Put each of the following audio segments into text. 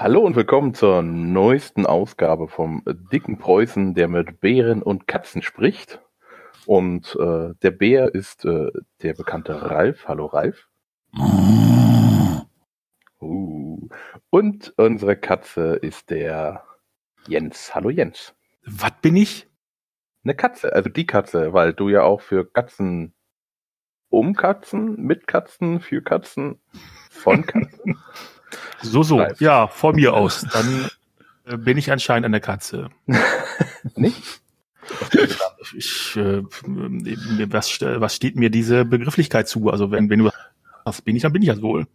Hallo und willkommen zur neuesten Ausgabe vom dicken Preußen, der mit Bären und Katzen spricht. Und äh, der Bär ist äh, der bekannte Ralf. Hallo Ralf. Uh. Und unsere Katze ist der Jens. Hallo Jens. Was bin ich? Eine Katze, also die Katze, weil du ja auch für Katzen um Katzen, mit Katzen, für Katzen, von Katzen. So, so, Ralf. ja, von mir aus. Dann äh, bin ich anscheinend eine Katze. Nicht? Ich, äh, was, was steht mir diese Begrifflichkeit zu? Also wenn, wenn du was bin ich, dann bin ich ja wohl.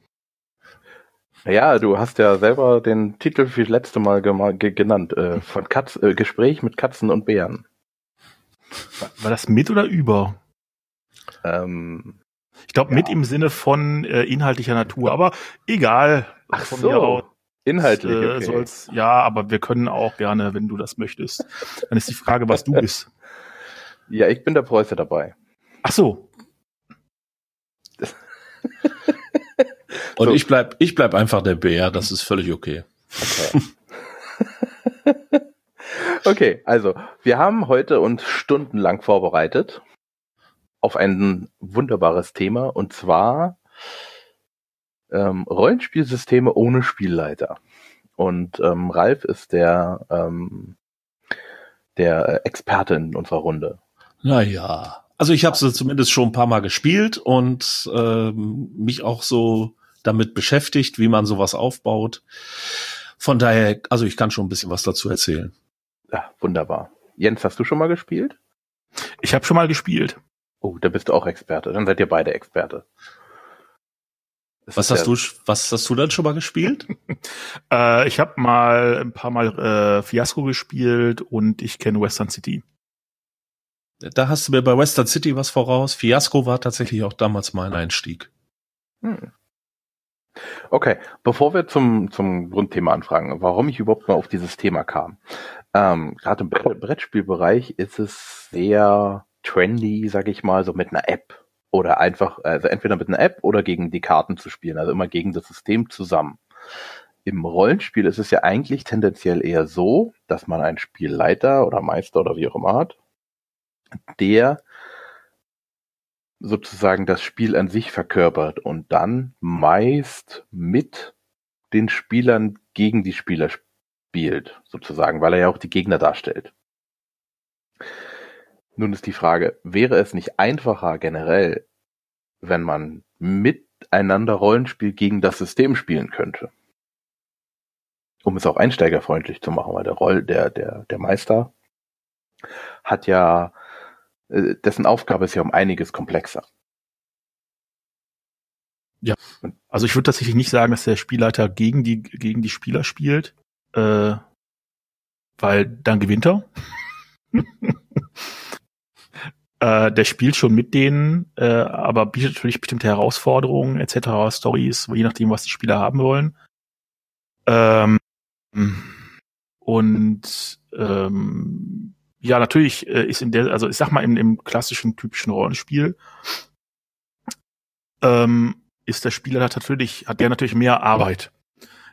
Ja, du hast ja selber den Titel für das letzte Mal genannt, äh, von Katz, äh, Gespräch mit Katzen und Bären. War das mit oder über? Ähm, ich glaube, ja. mit im Sinne von äh, inhaltlicher Natur, aber egal. Ach von so. Mir aus, Inhaltlich. Äh, okay. soll's, ja, aber wir können auch gerne, wenn du das möchtest. Dann ist die Frage, was du bist. Ja, ich bin der Preuße dabei. Ach so. Und so. ich bleib, ich bleib einfach der Bär, das ist völlig okay. Okay. okay, also wir haben heute uns stundenlang vorbereitet auf ein wunderbares Thema und zwar ähm, Rollenspielsysteme ohne Spielleiter. Und ähm, Ralf ist der ähm, der Experte in unserer Runde. Naja, also ich habe sie zumindest schon ein paar Mal gespielt und ähm, mich auch so damit beschäftigt, wie man sowas aufbaut. Von daher, also ich kann schon ein bisschen was dazu erzählen. Ja, wunderbar. Jens, hast du schon mal gespielt? Ich habe schon mal gespielt. Oh, da bist du auch Experte. Dann seid ihr beide Experte. Was hast du, was hast du dann schon mal gespielt? äh, ich habe mal ein paar Mal äh, Fiasco gespielt und ich kenne Western City. Da hast du mir bei Western City was voraus. Fiasco war tatsächlich auch damals mein Einstieg. Hm. Okay, bevor wir zum, zum Grundthema anfragen, warum ich überhaupt mal auf dieses Thema kam. Ähm, Gerade im Brettspielbereich ist es sehr trendy, sag ich mal, so mit einer App. Oder einfach, also entweder mit einer App oder gegen die Karten zu spielen, also immer gegen das System zusammen. Im Rollenspiel ist es ja eigentlich tendenziell eher so, dass man einen Spielleiter oder Meister oder wie auch immer hat, der sozusagen das Spiel an sich verkörpert und dann meist mit den Spielern gegen die Spieler spielt, sozusagen, weil er ja auch die Gegner darstellt. Nun ist die Frage, wäre es nicht einfacher generell, wenn man miteinander Rollenspiel gegen das System spielen könnte? Um es auch einsteigerfreundlich zu machen, weil der Roll, der, der, der Meister hat ja äh, dessen Aufgabe ist ja um einiges komplexer. Ja, also ich würde tatsächlich nicht sagen, dass der Spielleiter gegen die gegen die Spieler spielt, äh, weil dann gewinnt er. äh, der spielt schon mit denen, äh, aber bietet natürlich bestimmte Herausforderungen etc., Stories, je nachdem, was die Spieler haben wollen. Ähm, und ähm, ja, natürlich äh, ist in der, also ich sag mal, im, im klassischen, typischen Rollenspiel ähm, ist der Spieler natürlich, hat der natürlich mehr Arbeit.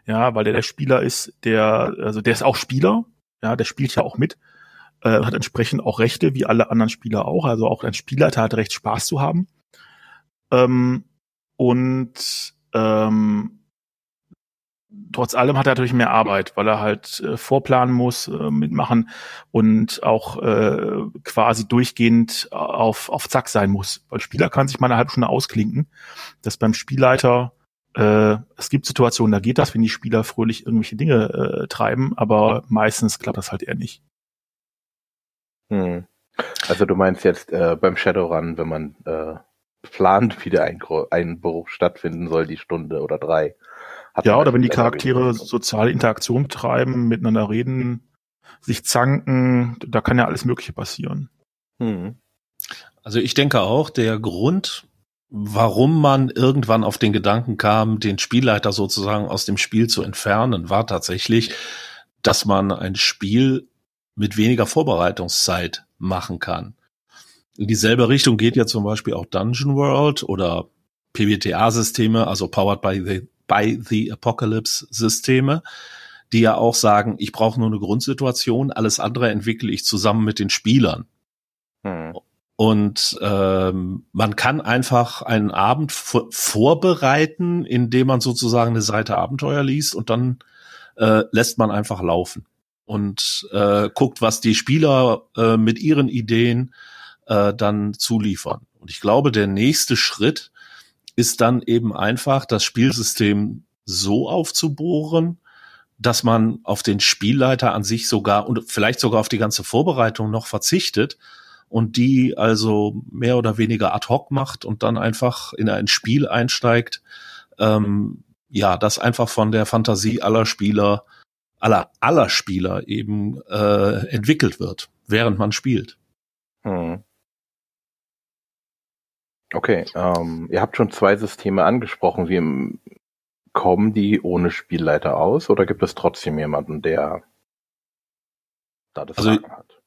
Ja, weil der der Spieler ist, der, also der ist auch Spieler, ja, der spielt ja auch mit, äh, hat entsprechend auch Rechte, wie alle anderen Spieler auch. Also auch ein Spielleiter hat Recht, Spaß zu haben. Ähm, und ähm, trotz allem hat er natürlich mehr Arbeit, weil er halt äh, vorplanen muss, äh, mitmachen und auch äh, quasi durchgehend auf, auf Zack sein muss. Weil Spieler kann sich mal eine halbe Stunde ausklinken. Das beim Spielleiter, äh, es gibt Situationen, da geht das, wenn die Spieler fröhlich irgendwelche Dinge äh, treiben, aber meistens klappt das halt eher nicht. Hm. Also du meinst jetzt äh, beim Shadowrun, wenn man äh, plant, wie der Einbruch stattfinden soll, die Stunde oder drei ja, oder wenn die Charaktere soziale Interaktion betreiben, miteinander reden, sich zanken, da kann ja alles Mögliche passieren. Hm. Also ich denke auch, der Grund, warum man irgendwann auf den Gedanken kam, den Spielleiter sozusagen aus dem Spiel zu entfernen, war tatsächlich, dass man ein Spiel mit weniger Vorbereitungszeit machen kann. In dieselbe Richtung geht ja zum Beispiel auch Dungeon World oder PBTA-Systeme, also Powered by the by the Apocalypse Systeme, die ja auch sagen, ich brauche nur eine Grundsituation, alles andere entwickle ich zusammen mit den Spielern. Hm. Und ähm, man kann einfach einen Abend vorbereiten, indem man sozusagen eine Seite Abenteuer liest und dann äh, lässt man einfach laufen und äh, guckt, was die Spieler äh, mit ihren Ideen äh, dann zuliefern. Und ich glaube, der nächste Schritt ist dann eben einfach, das Spielsystem so aufzubohren, dass man auf den Spielleiter an sich sogar und vielleicht sogar auf die ganze Vorbereitung noch verzichtet und die also mehr oder weniger ad hoc macht und dann einfach in ein Spiel einsteigt, ähm, ja, das einfach von der Fantasie aller Spieler aller, aller Spieler eben äh, entwickelt wird, während man spielt. Hm. Okay, ähm, ihr habt schon zwei Systeme angesprochen. Wie kommen die ohne Spielleiter aus oder gibt es trotzdem jemanden, der da das also, hat?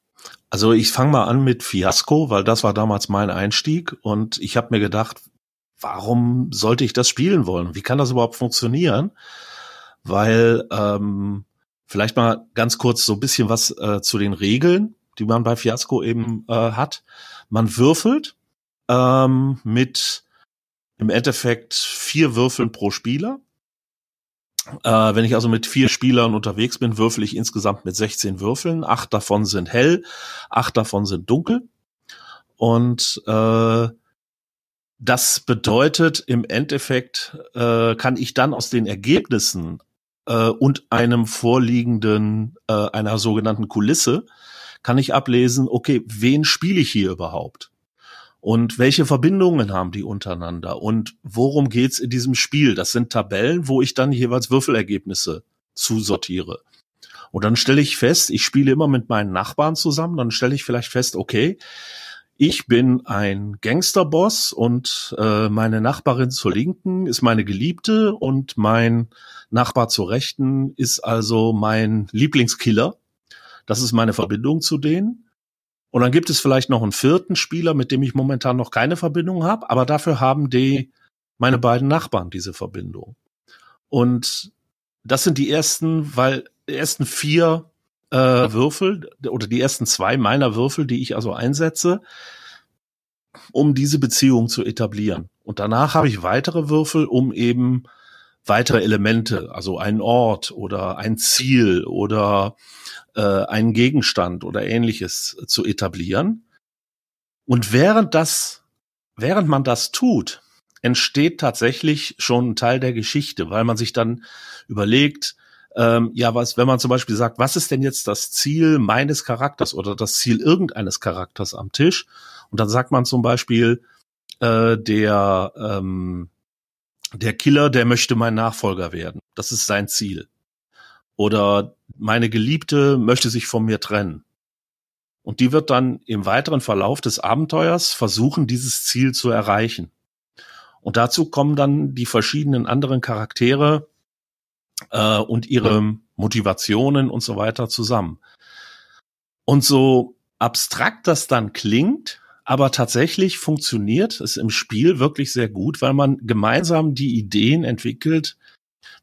Also ich fange mal an mit Fiasco, weil das war damals mein Einstieg und ich habe mir gedacht, warum sollte ich das spielen wollen? Wie kann das überhaupt funktionieren? Weil ähm, Vielleicht mal ganz kurz so ein bisschen was äh, zu den Regeln, die man bei Fiasco eben äh, hat. Man würfelt ähm, mit im Endeffekt vier Würfeln pro Spieler. Äh, wenn ich also mit vier Spielern unterwegs bin, würfel ich insgesamt mit 16 Würfeln. Acht davon sind hell, acht davon sind dunkel. Und äh, das bedeutet im Endeffekt, äh, kann ich dann aus den Ergebnissen äh, und einem vorliegenden, äh, einer sogenannten Kulisse, kann ich ablesen, okay, wen spiele ich hier überhaupt? Und welche Verbindungen haben die untereinander? Und worum geht's in diesem Spiel? Das sind Tabellen, wo ich dann jeweils Würfelergebnisse zusortiere. Und dann stelle ich fest, ich spiele immer mit meinen Nachbarn zusammen, dann stelle ich vielleicht fest, okay, ich bin ein Gangsterboss und äh, meine Nachbarin zur Linken ist meine Geliebte und mein Nachbar zur Rechten ist also mein Lieblingskiller. Das ist meine Verbindung zu denen. Und dann gibt es vielleicht noch einen vierten Spieler, mit dem ich momentan noch keine Verbindung habe, aber dafür haben die meine beiden Nachbarn diese Verbindung. Und das sind die ersten, weil die ersten vier äh, Würfel oder die ersten zwei meiner Würfel, die ich also einsetze, um diese Beziehung zu etablieren. Und danach habe ich weitere Würfel, um eben weitere Elemente, also einen Ort oder ein Ziel oder äh, einen Gegenstand oder ähnliches zu etablieren. Und während das, während man das tut, entsteht tatsächlich schon ein Teil der Geschichte, weil man sich dann überlegt, ähm, ja, was, wenn man zum Beispiel sagt, was ist denn jetzt das Ziel meines Charakters oder das Ziel irgendeines Charakters am Tisch? Und dann sagt man zum Beispiel, äh, der ähm, der Killer, der möchte mein Nachfolger werden. Das ist sein Ziel. Oder meine Geliebte möchte sich von mir trennen. Und die wird dann im weiteren Verlauf des Abenteuers versuchen, dieses Ziel zu erreichen. Und dazu kommen dann die verschiedenen anderen Charaktere äh, und ihre Motivationen und so weiter zusammen. Und so abstrakt das dann klingt, aber tatsächlich funktioniert es im Spiel wirklich sehr gut, weil man gemeinsam die Ideen entwickelt,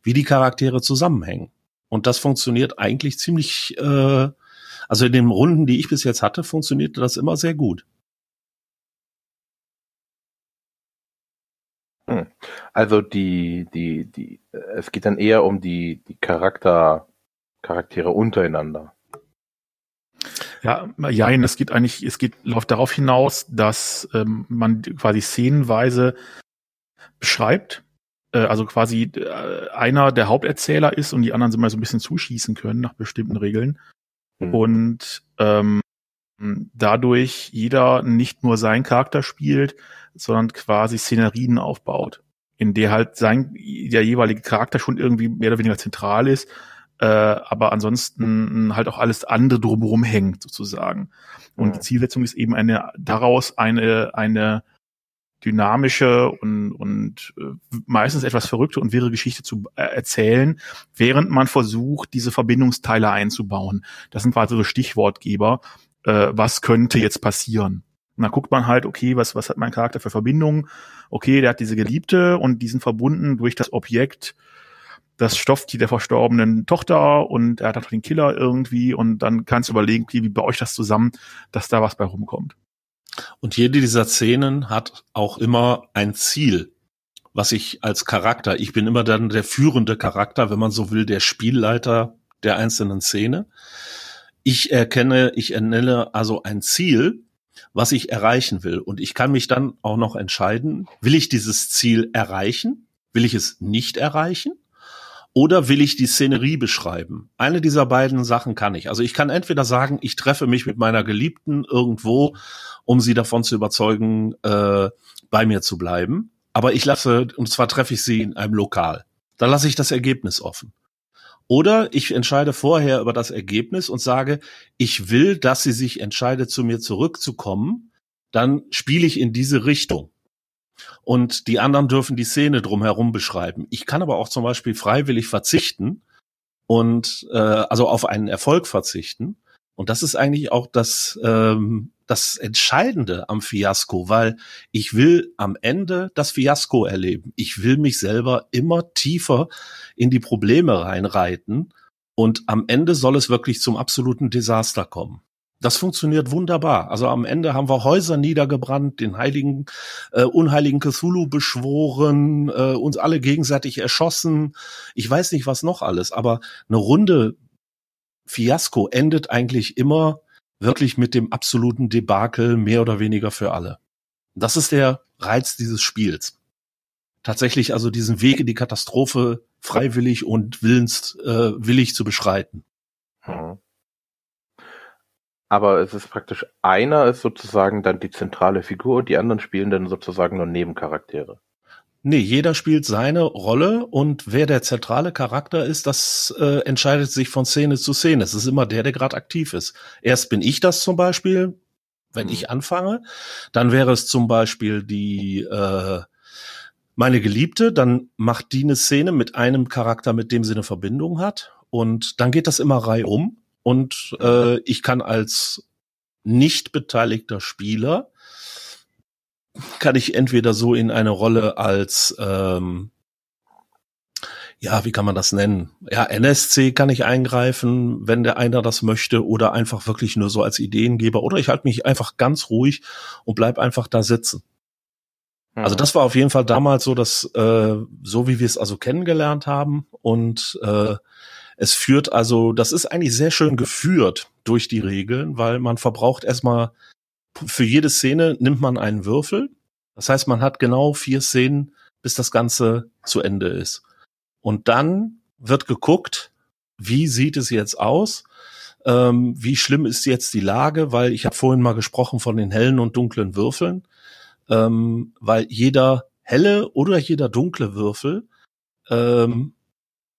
wie die Charaktere zusammenhängen. Und das funktioniert eigentlich ziemlich, äh, also in den Runden, die ich bis jetzt hatte, funktionierte das immer sehr gut. Also die, die, die, es geht dann eher um die, die Charakter, Charaktere untereinander. Ja, jein, es geht eigentlich, es geht, läuft darauf hinaus, dass ähm, man quasi szenenweise beschreibt, äh, also quasi äh, einer der Haupterzähler ist und die anderen sind mal so ein bisschen zuschießen können nach bestimmten Regeln. Mhm. Und ähm, dadurch jeder nicht nur seinen Charakter spielt, sondern quasi Szenerien aufbaut, in der halt sein der jeweilige Charakter schon irgendwie mehr oder weniger zentral ist äh, aber ansonsten halt auch alles andere drumherum hängt sozusagen. Und mhm. die Zielsetzung ist eben eine daraus eine eine dynamische und, und äh, meistens etwas verrückte und wirre Geschichte zu äh, erzählen, während man versucht, diese Verbindungsteile einzubauen. Das sind quasi so Stichwortgeber. Äh, was könnte jetzt passieren? Und dann guckt man halt, okay, was, was hat mein Charakter für Verbindungen? Okay, der hat diese Geliebte und die sind verbunden durch das Objekt das Stofftier der verstorbenen Tochter und er hat auch den Killer irgendwie und dann kannst du überlegen, wie, wie bei euch das zusammen, dass da was bei rumkommt. Und jede dieser Szenen hat auch immer ein Ziel, was ich als Charakter, ich bin immer dann der führende Charakter, wenn man so will, der Spielleiter der einzelnen Szene. Ich erkenne, ich ernenne also ein Ziel, was ich erreichen will. Und ich kann mich dann auch noch entscheiden, will ich dieses Ziel erreichen? Will ich es nicht erreichen? Oder will ich die Szenerie beschreiben? Eine dieser beiden Sachen kann ich. Also ich kann entweder sagen, ich treffe mich mit meiner Geliebten irgendwo, um sie davon zu überzeugen, äh, bei mir zu bleiben. Aber ich lasse, und zwar treffe ich sie in einem Lokal. Da lasse ich das Ergebnis offen. Oder ich entscheide vorher über das Ergebnis und sage, ich will, dass sie sich entscheidet, zu mir zurückzukommen. Dann spiele ich in diese Richtung. Und die anderen dürfen die Szene drumherum beschreiben. Ich kann aber auch zum Beispiel freiwillig verzichten und äh, also auf einen Erfolg verzichten. Und das ist eigentlich auch das ähm, das Entscheidende am Fiasko, weil ich will am Ende das Fiasko erleben. Ich will mich selber immer tiefer in die Probleme reinreiten und am Ende soll es wirklich zum absoluten Desaster kommen. Das funktioniert wunderbar. Also am Ende haben wir Häuser niedergebrannt, den heiligen, äh, unheiligen Cthulhu beschworen, äh, uns alle gegenseitig erschossen. Ich weiß nicht, was noch alles, aber eine Runde Fiasko endet eigentlich immer wirklich mit dem absoluten Debakel mehr oder weniger für alle. Das ist der Reiz dieses Spiels. Tatsächlich also diesen Weg in die Katastrophe freiwillig und willens, äh, willig zu beschreiten. Hm. Aber es ist praktisch, einer ist sozusagen dann die zentrale Figur und die anderen spielen dann sozusagen nur Nebencharaktere. Nee, jeder spielt seine Rolle und wer der zentrale Charakter ist, das äh, entscheidet sich von Szene zu Szene. Es ist immer der, der gerade aktiv ist. Erst bin ich das zum Beispiel, wenn mhm. ich anfange, dann wäre es zum Beispiel die äh, meine Geliebte, dann macht die eine Szene mit einem Charakter, mit dem sie eine Verbindung hat und dann geht das immer reihum und äh, ich kann als nicht beteiligter Spieler kann ich entweder so in eine Rolle als ähm, ja, wie kann man das nennen? Ja, NSC kann ich eingreifen, wenn der einer das möchte, oder einfach wirklich nur so als Ideengeber, oder ich halte mich einfach ganz ruhig und bleib einfach da sitzen. Mhm. Also das war auf jeden Fall damals so, dass äh, so wie wir es also kennengelernt haben und äh, es führt also, das ist eigentlich sehr schön geführt durch die Regeln, weil man verbraucht erstmal für jede Szene nimmt man einen Würfel. Das heißt, man hat genau vier Szenen, bis das Ganze zu Ende ist. Und dann wird geguckt, wie sieht es jetzt aus? Ähm, wie schlimm ist jetzt die Lage? Weil ich habe vorhin mal gesprochen von den hellen und dunklen Würfeln. Ähm, weil jeder helle oder jeder dunkle Würfel ähm,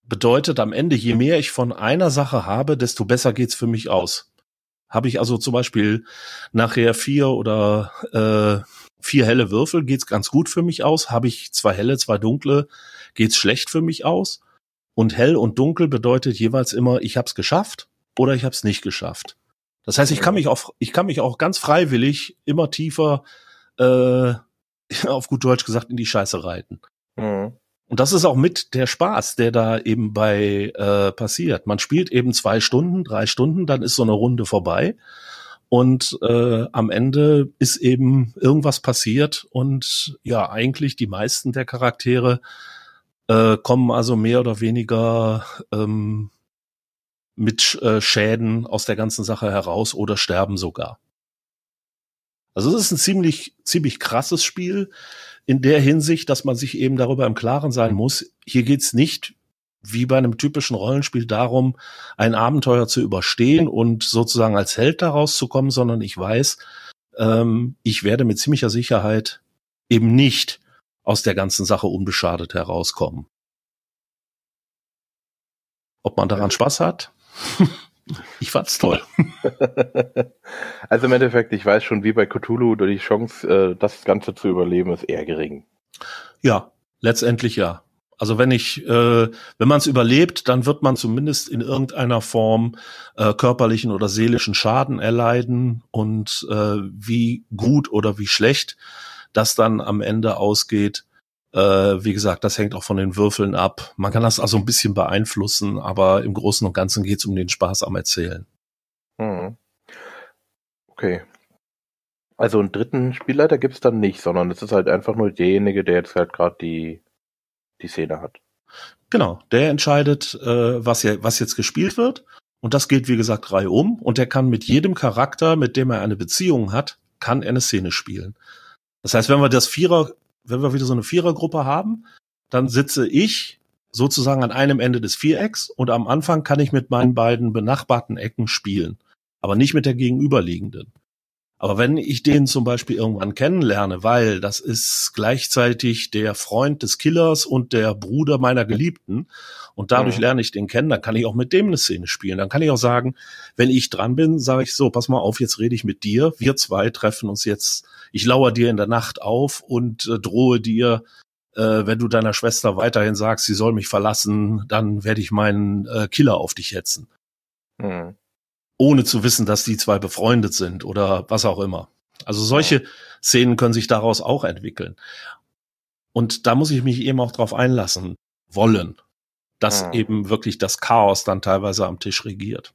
bedeutet am Ende, je mehr ich von einer Sache habe, desto besser geht's für mich aus. Habe ich also zum Beispiel nachher vier oder äh, vier helle Würfel, geht's ganz gut für mich aus. Habe ich zwei helle, zwei dunkle, geht's schlecht für mich aus. Und hell und dunkel bedeutet jeweils immer, ich habe es geschafft oder ich habe es nicht geschafft. Das heißt, ich kann mich auch, ich kann mich auch ganz freiwillig immer tiefer, äh, auf gut Deutsch gesagt, in die Scheiße reiten. Mhm. Und das ist auch mit der Spaß, der da eben bei äh, passiert. Man spielt eben zwei Stunden, drei Stunden, dann ist so eine Runde vorbei. Und äh, am Ende ist eben irgendwas passiert und ja, eigentlich die meisten der Charaktere äh, kommen also mehr oder weniger ähm, mit äh, Schäden aus der ganzen Sache heraus oder sterben sogar. Also es ist ein ziemlich, ziemlich krasses Spiel in der Hinsicht, dass man sich eben darüber im Klaren sein muss. Hier geht's nicht wie bei einem typischen Rollenspiel darum, ein Abenteuer zu überstehen und sozusagen als Held daraus zu kommen, sondern ich weiß, ähm, ich werde mit ziemlicher Sicherheit eben nicht aus der ganzen Sache unbeschadet herauskommen. Ob man daran Spaß hat? Ich fand's toll. also im Endeffekt, ich weiß schon, wie bei Cthulhu, die Chance, äh, das Ganze zu überleben, ist eher gering. Ja, letztendlich ja. Also wenn ich, äh, wenn man es überlebt, dann wird man zumindest in irgendeiner Form äh, körperlichen oder seelischen Schaden erleiden und äh, wie gut oder wie schlecht das dann am Ende ausgeht, Äh, wie gesagt, das hängt auch von den Würfeln ab. Man kann das also ein bisschen beeinflussen, aber im Großen und Ganzen geht es um den Spaß am Erzählen. Hm. Okay. Also einen dritten Spielleiter gibt es dann nicht, sondern es ist halt einfach nur derjenige, der jetzt halt gerade die, die Szene hat. Genau, der entscheidet, äh, was, ja, was jetzt gespielt wird. Und das geht, wie gesagt, reihum. Und der kann mit jedem Charakter, mit dem er eine Beziehung hat, kann er eine Szene spielen. Das heißt, wenn wir das Vierer, wenn wir wieder so eine Vierergruppe haben, dann sitze ich sozusagen an einem Ende des Vierecks und am Anfang kann ich mit meinen beiden benachbarten Ecken spielen, aber nicht mit der gegenüberliegenden. Aber wenn ich den zum Beispiel irgendwann kennenlerne, weil das ist gleichzeitig der Freund des Killers und der Bruder meiner Geliebten und dadurch mhm. lerne ich den kennen, dann kann ich auch mit dem eine Szene spielen. Dann kann ich auch sagen, wenn ich dran bin, sage ich so, pass mal auf, jetzt rede ich mit dir. Wir zwei treffen uns jetzt. Ich lauere dir in der Nacht auf und äh, drohe dir, äh, wenn du deiner Schwester weiterhin sagst, sie soll mich verlassen, dann werde ich meinen äh, Killer auf dich hetzen. Mhm ohne zu wissen, dass die zwei befreundet sind oder was auch immer. Also solche Szenen können sich daraus auch entwickeln. Und da muss ich mich eben auch drauf einlassen wollen, dass mhm. eben wirklich das Chaos dann teilweise am Tisch regiert.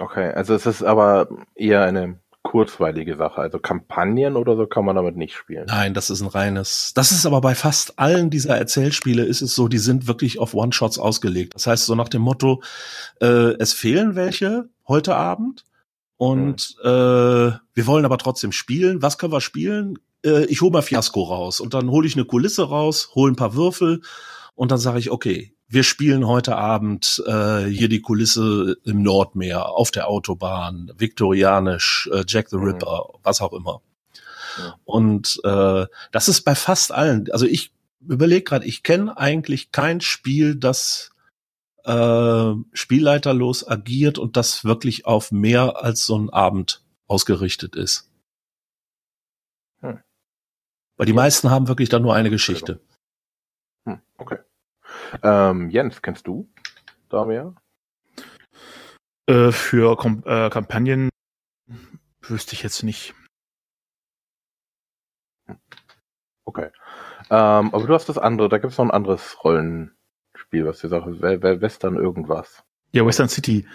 Okay, also es ist aber eher eine kurzweilige Sache. Also Kampagnen oder so kann man damit nicht spielen. Nein, das ist ein reines. Das ist aber bei fast allen dieser Erzählspiele ist es so, die sind wirklich auf One-Shots ausgelegt. Das heißt so nach dem Motto, äh, es fehlen welche heute Abend und mhm. äh, wir wollen aber trotzdem spielen. Was können wir spielen? Äh, ich hole mal Fiasco raus und dann hole ich eine Kulisse raus, hole ein paar Würfel und dann sage ich, okay, wir spielen heute Abend äh, hier die Kulisse im Nordmeer, auf der Autobahn, viktorianisch, äh, Jack the mhm. Ripper, mhm. was auch immer. Ja. Und äh, das ist bei fast allen. Also ich überlege gerade, ich kenne eigentlich kein Spiel, das äh, spielleiterlos agiert und das wirklich auf mehr als so einen Abend ausgerichtet ist. Hm. Weil die meisten haben wirklich dann nur eine Geschichte. Hm, okay. Ähm, Jens, kennst du da mehr? Äh, für Kom äh, Kampagnen wüsste ich jetzt nicht. Okay. Ähm, aber du hast das andere, da gibt es noch ein anderes Rollenspiel, was du sagst, Western irgendwas. Ja, Western City.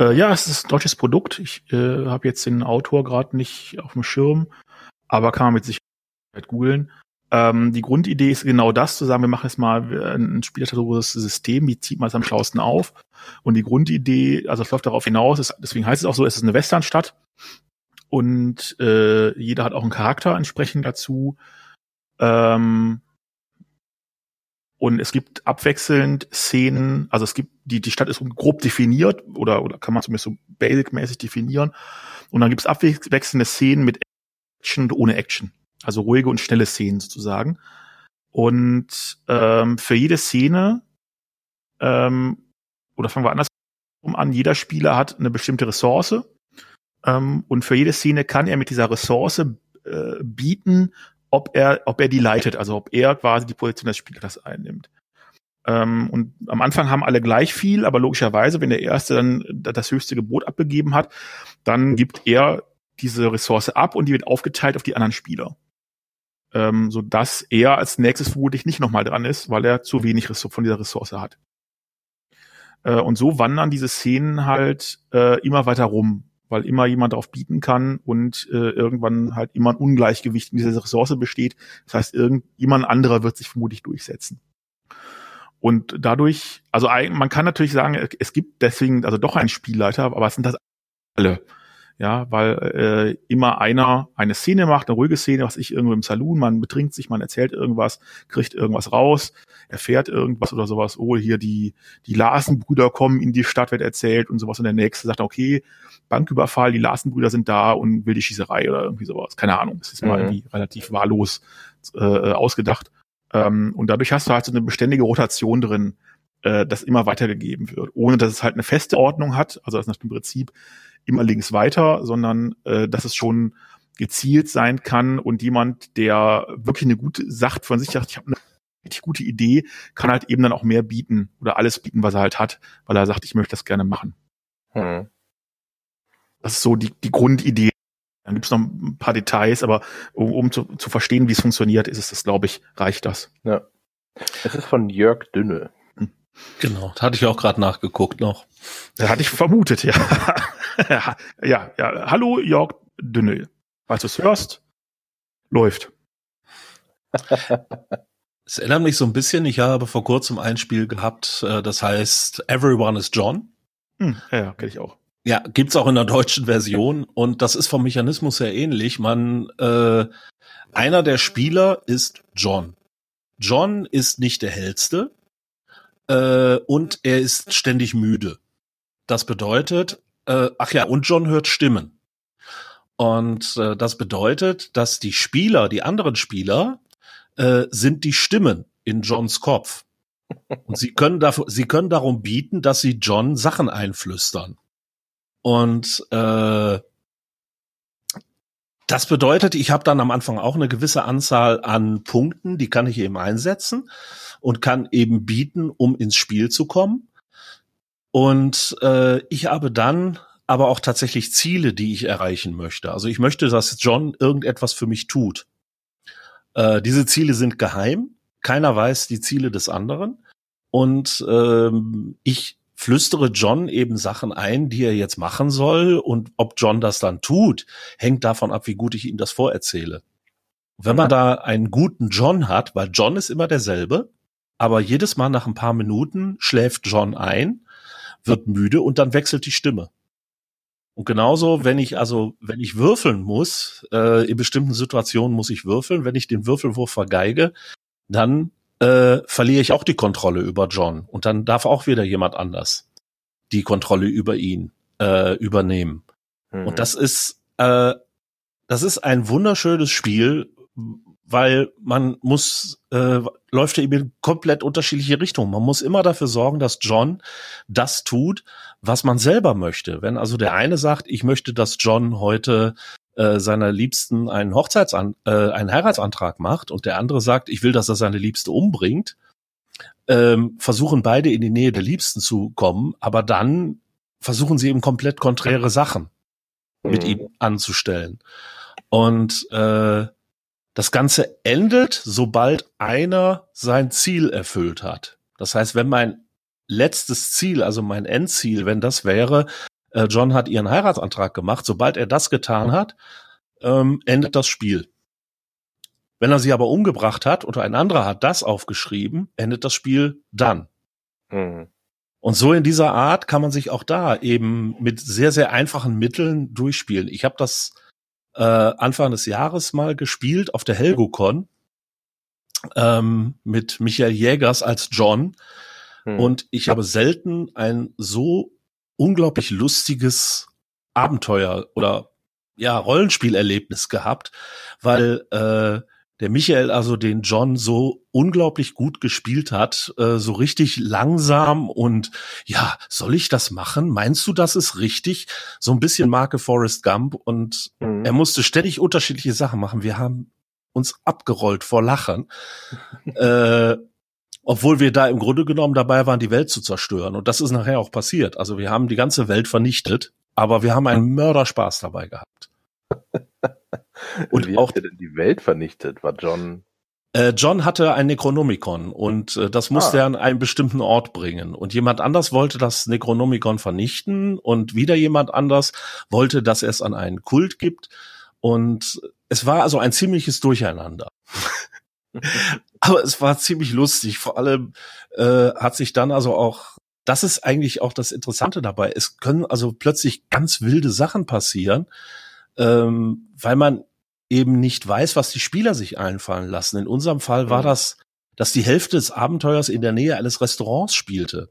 Äh, ja, es ist ein deutsches Produkt. Ich äh, habe jetzt den Autor gerade nicht auf dem Schirm, aber kann man mit Sicherheit googeln. Ähm, die Grundidee ist genau das, zu sagen, wir machen jetzt mal ein spielterrorisches System, wie zieht man es am schlausten auf? Und die Grundidee, also es läuft darauf hinaus, ist, deswegen heißt es auch so, es ist eine Westernstadt und äh, jeder hat auch einen Charakter entsprechend dazu. Ähm, und es gibt abwechselnd Szenen, also es gibt, die, die Stadt ist grob definiert oder, oder kann man zumindest so basic-mäßig definieren. Und dann gibt es abwechselnde Szenen mit Action und ohne Action. Also ruhige und schnelle Szenen sozusagen. Und ähm, für jede Szene, ähm, oder fangen wir andersrum an, jeder Spieler hat eine bestimmte Ressource. Ähm, und für jede Szene kann er mit dieser Ressource äh, bieten, ob er, ob er die leitet, also ob er quasi die Position des Spielers einnimmt. Ähm, und am Anfang haben alle gleich viel, aber logischerweise, wenn der Erste dann das höchste Gebot abgegeben hat, dann gibt er diese Ressource ab und die wird aufgeteilt auf die anderen Spieler ähm, so dass er als nächstes vermutlich nicht nochmal dran ist, weil er zu wenig von dieser Ressource hat. Äh, und so wandern diese Szenen halt äh, immer weiter rum, weil immer jemand darauf bieten kann und äh, irgendwann halt immer ein Ungleichgewicht in dieser Ressource besteht. Das heißt, irgendjemand anderer wird sich vermutlich durchsetzen. Und dadurch, also man kann natürlich sagen, es gibt deswegen also doch einen Spielleiter, aber es sind das alle ja, weil äh, immer einer eine Szene macht, eine ruhige Szene, was ich irgendwo im Saloon, man betrinkt sich, man erzählt irgendwas, kriegt irgendwas raus, erfährt irgendwas oder sowas, oh, hier die, die Larsenbrüder kommen in die Stadt, wird erzählt und sowas. Und der nächste sagt, okay, Banküberfall, die Larsenbrüder sind da und will die Schießerei oder irgendwie sowas, keine Ahnung, das ist mhm. mal irgendwie relativ wahllos äh, ausgedacht. Ähm, und dadurch hast du halt so eine beständige Rotation drin, äh, das immer weitergegeben wird, ohne dass es halt eine feste Ordnung hat, also das im Prinzip immer links weiter, sondern äh, dass es schon gezielt sein kann und jemand, der wirklich eine gute sagt von sich sagt, ich habe eine richtig gute Idee, kann halt eben dann auch mehr bieten oder alles bieten, was er halt hat, weil er sagt, ich möchte das gerne machen. Hm. Das ist so die, die Grundidee Dann gibt es noch ein paar Details, aber um, um zu, zu verstehen, wie es funktioniert, ist es das, glaube ich, reicht das. Ja. Es ist von Jörg Dünne. Genau, da hatte ich auch gerade nachgeguckt noch. Da hatte ich vermutet, ja. ja, ja. Hallo Jörg Dünne. Falls du es hörst, läuft. Es erinnert mich so ein bisschen, ich habe vor kurzem ein Spiel gehabt, äh, das heißt Everyone is John. Hm, ja, kenne ich auch. Ja, gibt's auch in der deutschen Version und das ist vom Mechanismus sehr ähnlich. Man, äh, einer der Spieler ist John. John ist nicht der hellste äh, und er ist ständig müde. Das bedeutet, äh, ach ja, und John hört Stimmen. Und äh, das bedeutet, dass die Spieler, die anderen Spieler, äh, sind die Stimmen in Johns Kopf. Und sie können, dafür, sie können darum bieten, dass sie John Sachen einflüstern. Und äh, das bedeutet, ich habe dann am Anfang auch eine gewisse Anzahl an Punkten, die kann ich eben einsetzen und kann eben bieten, um ins Spiel zu kommen. Und äh, ich habe dann aber auch tatsächlich Ziele, die ich erreichen möchte. Also ich möchte, dass John irgendetwas für mich tut. Äh, diese Ziele sind geheim. Keiner weiß die Ziele des anderen. Und ähm, ich flüstere John eben Sachen ein, die er jetzt machen soll. Und ob John das dann tut, hängt davon ab, wie gut ich ihm das vorerzähle. Wenn man da einen guten John hat, weil John ist immer derselbe, aber jedes Mal nach ein paar Minuten schläft John ein, wird müde und dann wechselt die Stimme. Und genauso, wenn ich also, wenn ich würfeln muss, äh, in bestimmten Situationen muss ich würfeln, wenn ich den Würfelwurf vergeige, dann äh, verliere ich auch die Kontrolle über John und dann darf auch wieder jemand anders die Kontrolle über ihn äh, übernehmen. Mhm. Und das ist äh, das ist ein wunderschönes Spiel, weil man muss äh, läuft ja eben in komplett unterschiedliche Richtungen. Man muss immer dafür sorgen, dass John das tut, was man selber möchte. Wenn also der eine sagt, ich möchte, dass John heute äh, seiner Liebsten einen Hochzeitsan äh, einen Heiratsantrag macht und der andere sagt, ich will, dass er seine Liebste umbringt, ähm, versuchen beide in die Nähe der Liebsten zu kommen, aber dann versuchen sie eben komplett konträre Sachen mhm. mit ihm anzustellen. Und äh, das Ganze endet, sobald einer sein Ziel erfüllt hat. Das heißt, wenn mein letztes Ziel, also mein Endziel, wenn das wäre, äh, John hat ihren Heiratsantrag gemacht. Sobald er das getan hat, ähm, endet das Spiel. Wenn er sie aber umgebracht hat und ein anderer hat das aufgeschrieben, endet das Spiel dann. Mhm. Und so in dieser Art kann man sich auch da eben mit sehr, sehr einfachen Mitteln durchspielen. Ich habe das äh, Anfang des Jahres mal gespielt auf der HelgoCon ähm, mit Michael Jägers als John. Mhm. Und ich habe selten ein so unglaublich lustiges Abenteuer oder ja Rollenspielerlebnis gehabt, weil äh, der Michael also den John so unglaublich gut gespielt hat, äh, so richtig langsam und ja, soll ich das machen? Meinst du, das ist richtig? So ein bisschen Marke Forrest Gump und mhm. er musste ständig unterschiedliche Sachen machen. Wir haben uns abgerollt vor Lachen. äh, obwohl wir da im Grunde genommen dabei waren, die Welt zu zerstören. Und das ist nachher auch passiert. Also wir haben die ganze Welt vernichtet, aber wir haben einen Mörderspaß dabei gehabt. und wie auch ihr denn die Welt vernichtet? War John äh, John hatte ein Necronomicon und äh, das musste ah. er an einen bestimmten Ort bringen. Und jemand anders wollte das Necronomicon vernichten und wieder jemand anders wollte, dass er es an einen Kult gibt. Und es war also ein ziemliches Durcheinander. Aber es war ziemlich lustig. Vor allem äh, hat sich dann also auch, das ist eigentlich auch das Interessante dabei. Es können also plötzlich ganz wilde Sachen passieren, ähm, weil man eben nicht weiß, was die Spieler sich einfallen lassen. In unserem Fall war mhm. das, dass die Hälfte des Abenteuers in der Nähe eines Restaurants spielte.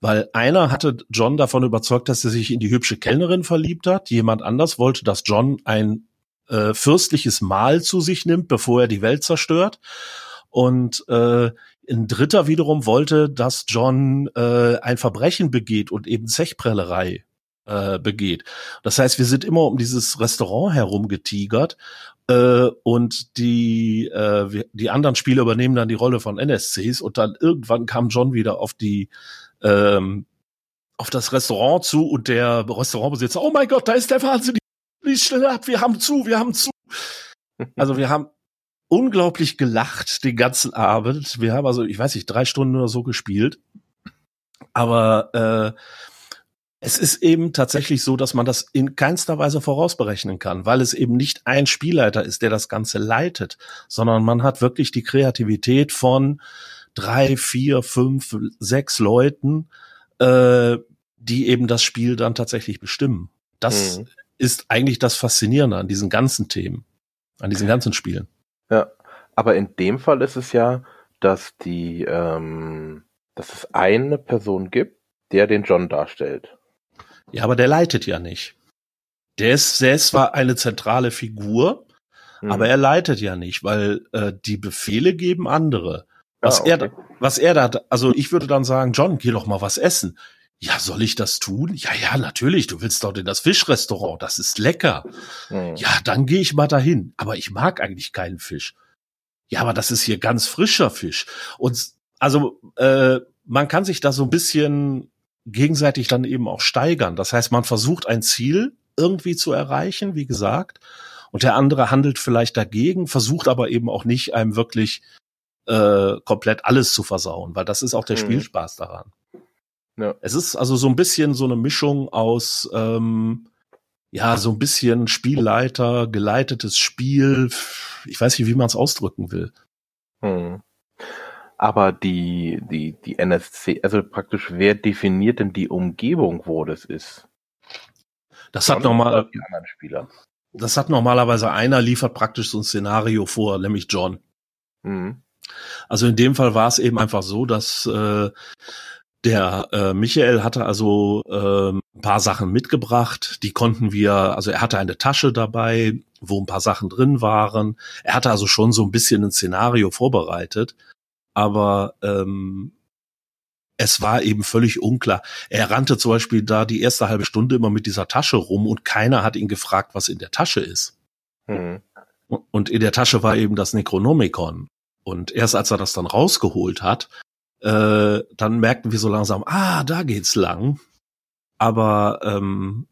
Weil einer hatte John davon überzeugt, dass er sich in die hübsche Kellnerin verliebt hat. Jemand anders wollte, dass John ein äh, fürstliches Mahl zu sich nimmt, bevor er die Welt zerstört. Und äh, ein Dritter wiederum wollte, dass John äh, ein Verbrechen begeht und eben Zechprellerei äh, begeht. Das heißt, wir sind immer um dieses Restaurant herum getigert äh, und die äh, die anderen Spieler übernehmen dann die Rolle von NSCs und dann irgendwann kam John wieder auf die ähm, auf das Restaurant zu und der Restaurantbesitzer, oh mein Gott, da ist der wahnsinnige lies schnell ab, wir haben zu, wir haben zu. Also wir haben unglaublich gelacht den ganzen Abend. Wir haben also, ich weiß nicht, drei Stunden oder so gespielt. Aber äh, es ist eben tatsächlich so, dass man das in keinster Weise vorausberechnen kann, weil es eben nicht ein Spielleiter ist, der das Ganze leitet, sondern man hat wirklich die Kreativität von drei, vier, fünf, sechs Leuten, äh, die eben das Spiel dann tatsächlich bestimmen. Das mhm. Ist eigentlich das Faszinierende an diesen ganzen Themen, an diesen ganzen Spielen. Ja, aber in dem Fall ist es ja, dass die, ähm, dass es eine Person gibt, der den John darstellt. Ja, aber der leitet ja nicht. Der ist, der ist zwar eine zentrale Figur, mhm. aber er leitet ja nicht, weil äh, die Befehle geben andere. Was ah, okay. er, was er da, also ich würde dann sagen, John, geh doch mal was essen. Ja, soll ich das tun? Ja, ja, natürlich. Du willst dort in das Fischrestaurant. Das ist lecker. Mhm. Ja, dann gehe ich mal dahin. Aber ich mag eigentlich keinen Fisch. Ja, aber das ist hier ganz frischer Fisch. Und also äh, man kann sich da so ein bisschen gegenseitig dann eben auch steigern. Das heißt, man versucht ein Ziel irgendwie zu erreichen, wie gesagt, und der andere handelt vielleicht dagegen, versucht aber eben auch nicht, einem wirklich äh, komplett alles zu versauen, weil das ist auch der mhm. Spielspaß daran. Ja. Es ist also so ein bisschen so eine Mischung aus ähm, ja, so ein bisschen Spielleiter, geleitetes Spiel. Ich weiß nicht, wie man es ausdrücken will. Hm. Aber die, die, die NSC, also praktisch, wer definiert denn die Umgebung, wo das ist? Das hat normal. Das hat normalerweise einer liefert praktisch so ein Szenario vor, nämlich John. Mhm. Also in dem Fall war es eben einfach so, dass äh, der äh, Michael hatte also äh, ein paar Sachen mitgebracht, die konnten wir, also er hatte eine Tasche dabei, wo ein paar Sachen drin waren. Er hatte also schon so ein bisschen ein Szenario vorbereitet aber ähm, es war eben völlig unklar. Er rannte zum Beispiel da die erste halbe Stunde immer mit dieser Tasche rum und keiner hat ihn gefragt, was in der Tasche ist. Mhm. Und in der Tasche war eben das Necronomicon. Und erst als er das dann rausgeholt hat, äh, dann merkten wir so langsam, ah, da geht's lang. Aber ähm,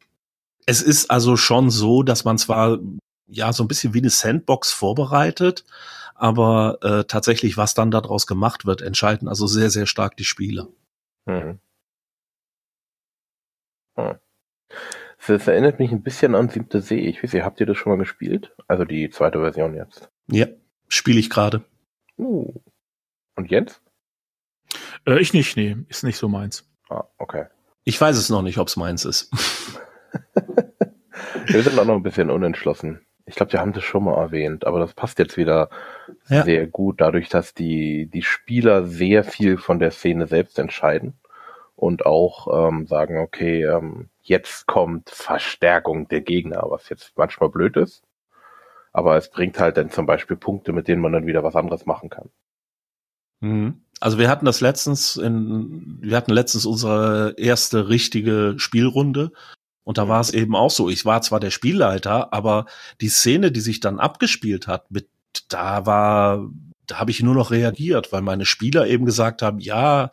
es ist also schon so, dass man zwar ja so ein bisschen wie eine Sandbox vorbereitet, aber äh, tatsächlich, was dann daraus gemacht wird, entscheiden also sehr, sehr stark die Spieler. Hm. Hm. Das erinnert mich ein bisschen an Siebte See. Ich weiß nicht, habt ihr das schon mal gespielt? Also die zweite Version jetzt. Ja, spiele ich gerade. Uh. Und Jens? Äh, ich nicht, nee, ist nicht so meins. Ah, okay. Ich weiß es noch nicht, ob es meins ist. Wir sind auch noch ein bisschen unentschlossen. Ich glaube, wir haben das schon mal erwähnt, aber das passt jetzt wieder ja. sehr gut, dadurch, dass die, die Spieler sehr viel von der Szene selbst entscheiden und auch ähm, sagen, okay, ähm, jetzt kommt Verstärkung der Gegner, was jetzt manchmal blöd ist. Aber es bringt halt dann zum Beispiel Punkte, mit denen man dann wieder was anderes machen kann. Mhm. Also wir hatten das letztens in, wir hatten letztens unsere erste richtige Spielrunde und da war es eben auch so. Ich war zwar der Spielleiter, aber die Szene, die sich dann abgespielt hat, mit, da war, da habe ich nur noch reagiert, weil meine Spieler eben gesagt haben, ja,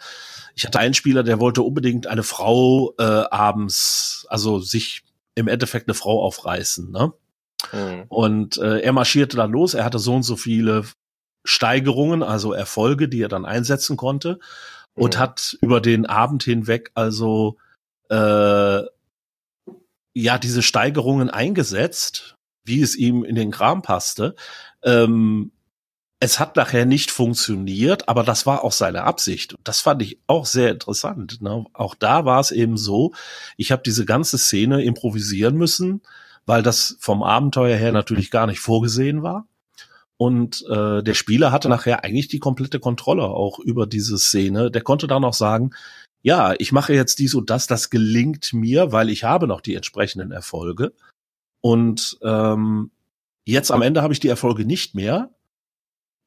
ich hatte einen Spieler, der wollte unbedingt eine Frau äh, abends, also sich im Endeffekt eine Frau aufreißen, ne? Mhm. Und äh, er marschierte dann los, er hatte so und so viele Steigerungen, also Erfolge, die er dann einsetzen konnte und mhm. hat über den Abend hinweg also äh, ja diese Steigerungen eingesetzt, wie es ihm in den Kram passte. Ähm, es hat nachher nicht funktioniert, aber das war auch seine Absicht. Das fand ich auch sehr interessant. Ne? Auch da war es eben so, ich habe diese ganze Szene improvisieren müssen, weil das vom Abenteuer her natürlich gar nicht vorgesehen war. Und äh, der Spieler hatte nachher eigentlich die komplette Kontrolle auch über diese Szene. Der konnte dann auch sagen, ja, ich mache jetzt dies und das, das gelingt mir, weil ich habe noch die entsprechenden Erfolge. Und ähm, jetzt am Ende habe ich die Erfolge nicht mehr,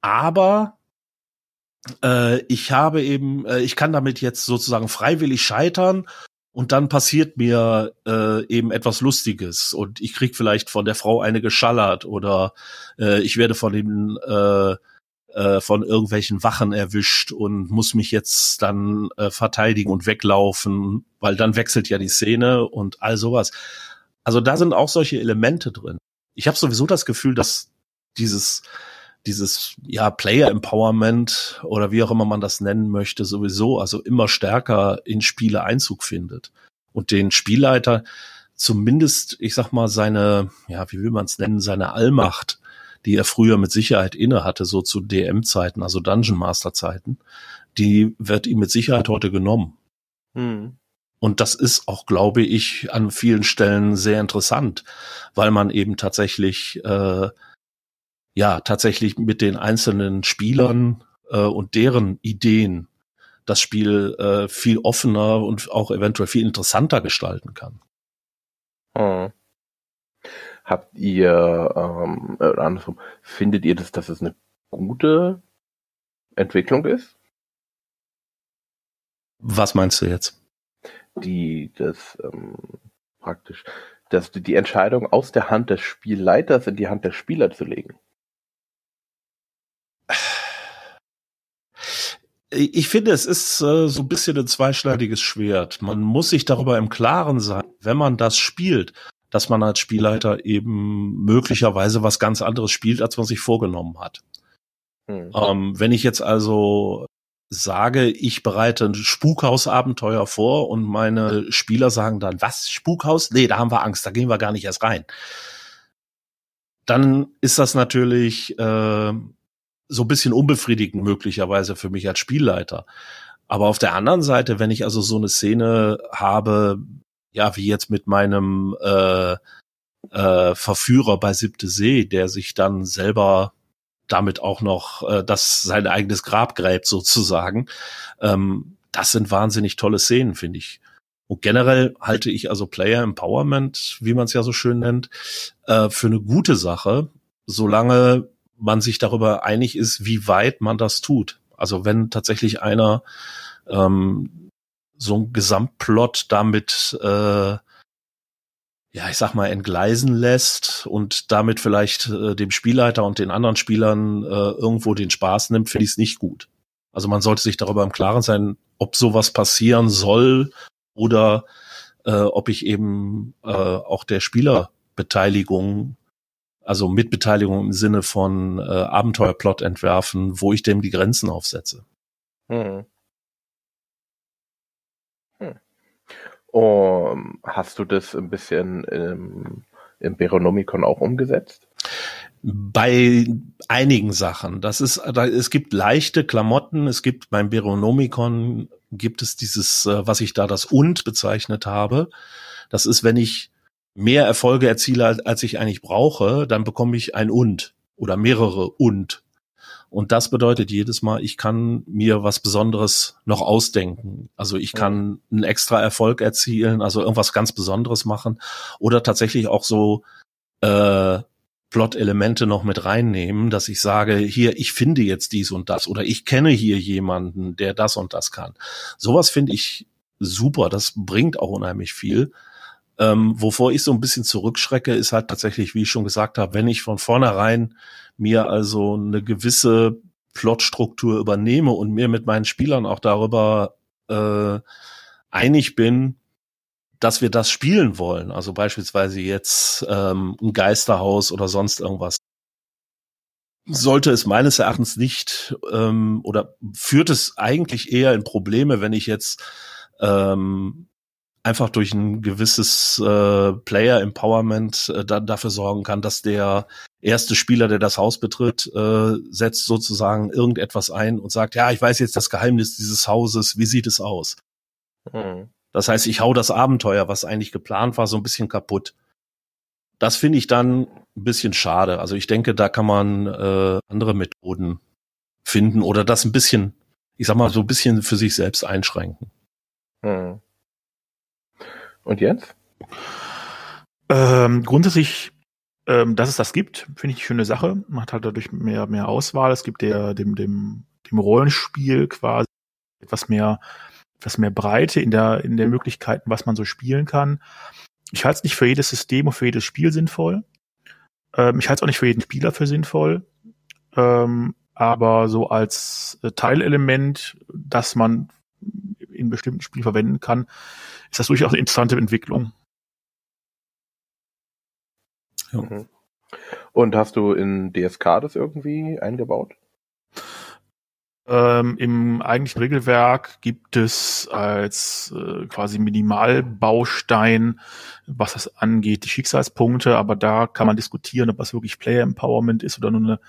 aber äh, ich habe eben, äh, ich kann damit jetzt sozusagen freiwillig scheitern und dann passiert mir äh, eben etwas Lustiges und ich krieg vielleicht von der Frau eine geschallert oder äh, ich werde von den äh, äh, von irgendwelchen Wachen erwischt und muss mich jetzt dann äh, verteidigen und weglaufen, weil dann wechselt ja die Szene und all sowas. Also da sind auch solche Elemente drin. Ich habe sowieso das Gefühl, dass dieses dieses ja Player Empowerment oder wie auch immer man das nennen möchte sowieso also immer stärker in Spiele Einzug findet und den Spielleiter zumindest ich sag mal seine ja wie will man es nennen seine Allmacht die er früher mit Sicherheit inne hatte so zu DM Zeiten also Dungeon Master Zeiten die wird ihm mit Sicherheit heute genommen hm. Und das ist auch, glaube ich, an vielen Stellen sehr interessant, weil man eben tatsächlich, äh, ja, tatsächlich mit den einzelnen Spielern äh, und deren Ideen das Spiel äh, viel offener und auch eventuell viel interessanter gestalten kann. Hm. Habt ihr, ähm, äh, andersrum, findet ihr, dass, dass es eine gute Entwicklung ist? Was meinst du jetzt? die das ähm, praktisch, dass die Entscheidung aus der Hand des Spielleiters in die Hand der Spieler zu legen. Ich finde, es ist äh, so ein bisschen ein zweischneidiges Schwert. Man muss sich darüber im Klaren sein, wenn man das spielt, dass man als Spielleiter eben möglicherweise was ganz anderes spielt, als man sich vorgenommen hat. Hm. Ähm, wenn ich jetzt also sage, ich bereite ein Spukhausabenteuer vor und meine Spieler sagen dann, was, Spukhaus? Nee, da haben wir Angst, da gehen wir gar nicht erst rein. Dann ist das natürlich äh, so ein bisschen unbefriedigend möglicherweise für mich als Spielleiter. Aber auf der anderen Seite, wenn ich also so eine Szene habe, ja, wie jetzt mit meinem äh, äh, Verführer bei Siebte See, der sich dann selber damit auch noch äh, das sein eigenes Grab gräbt sozusagen. Ähm, das sind wahnsinnig tolle Szenen, finde ich. Und generell halte ich also Player Empowerment, wie man es ja so schön nennt, äh, für eine gute Sache, solange man sich darüber einig ist, wie weit man das tut. Also wenn tatsächlich einer ähm, so ein Gesamtplot damit äh, ja, ich sag mal, entgleisen lässt und damit vielleicht äh, dem Spielleiter und den anderen Spielern äh, irgendwo den Spaß nimmt, finde ich es nicht gut. Also man sollte sich darüber im Klaren sein, ob sowas passieren soll oder äh, ob ich eben äh, auch der Spielerbeteiligung, also Mitbeteiligung im Sinne von äh, Abenteuerplot entwerfen, wo ich dem die Grenzen aufsetze. Hm. Um, hast du das ein bisschen im, im Beronomicon auch umgesetzt? Bei einigen Sachen. Das ist, da, es gibt leichte Klamotten. Es gibt beim Beronomicon gibt es dieses, äh, was ich da das und bezeichnet habe. Das ist, wenn ich mehr Erfolge erziele, als ich eigentlich brauche, dann bekomme ich ein und oder mehrere und. Und das bedeutet jedes Mal, ich kann mir was Besonderes noch ausdenken. Also ich kann einen extra Erfolg erzielen, also irgendwas ganz Besonderes machen oder tatsächlich auch so äh, Plot-Elemente noch mit reinnehmen, dass ich sage, hier, ich finde jetzt dies und das oder ich kenne hier jemanden, der das und das kann. Sowas finde ich super, das bringt auch unheimlich viel. Ähm, wovor ich so ein bisschen zurückschrecke, ist halt tatsächlich, wie ich schon gesagt habe, wenn ich von vornherein mir also eine gewisse Plotstruktur übernehme und mir mit meinen Spielern auch darüber äh, einig bin, dass wir das spielen wollen. Also beispielsweise jetzt ähm, ein Geisterhaus oder sonst irgendwas. Sollte es meines Erachtens nicht ähm, oder führt es eigentlich eher in Probleme, wenn ich jetzt ähm, einfach durch ein gewisses äh, Player Empowerment äh, da, dafür sorgen kann, dass der erste Spieler, der das Haus betritt, äh, setzt sozusagen irgendetwas ein und sagt, ja, ich weiß jetzt das Geheimnis dieses Hauses, wie sieht es aus? Mhm. Das heißt, ich hau das Abenteuer, was eigentlich geplant war, so ein bisschen kaputt. Das finde ich dann ein bisschen schade. Also ich denke, da kann man äh, andere Methoden finden oder das ein bisschen, ich sag mal, so ein bisschen für sich selbst einschränken. Mhm. Und jetzt? Ähm, grundsätzlich, ähm, dass es das gibt, finde ich eine schöne Sache. Man hat halt dadurch mehr, mehr Auswahl. Es gibt der, dem, dem, dem Rollenspiel quasi etwas mehr, etwas mehr Breite in der, in der Möglichkeiten, was man so spielen kann. Ich halte es nicht für jedes System und für jedes Spiel sinnvoll. Ähm, ich halte es auch nicht für jeden Spieler für sinnvoll. Ähm, aber so als äh, Teilelement, dass man in bestimmten Spielen verwenden kann, ist das durchaus eine interessante Entwicklung. Ja. Mhm. Und hast du in DSK das irgendwie eingebaut? Ähm, Im eigentlichen Regelwerk gibt es als äh, quasi Minimalbaustein, was das angeht, die Schicksalspunkte, aber da kann man diskutieren, ob das wirklich Player Empowerment ist oder nur eine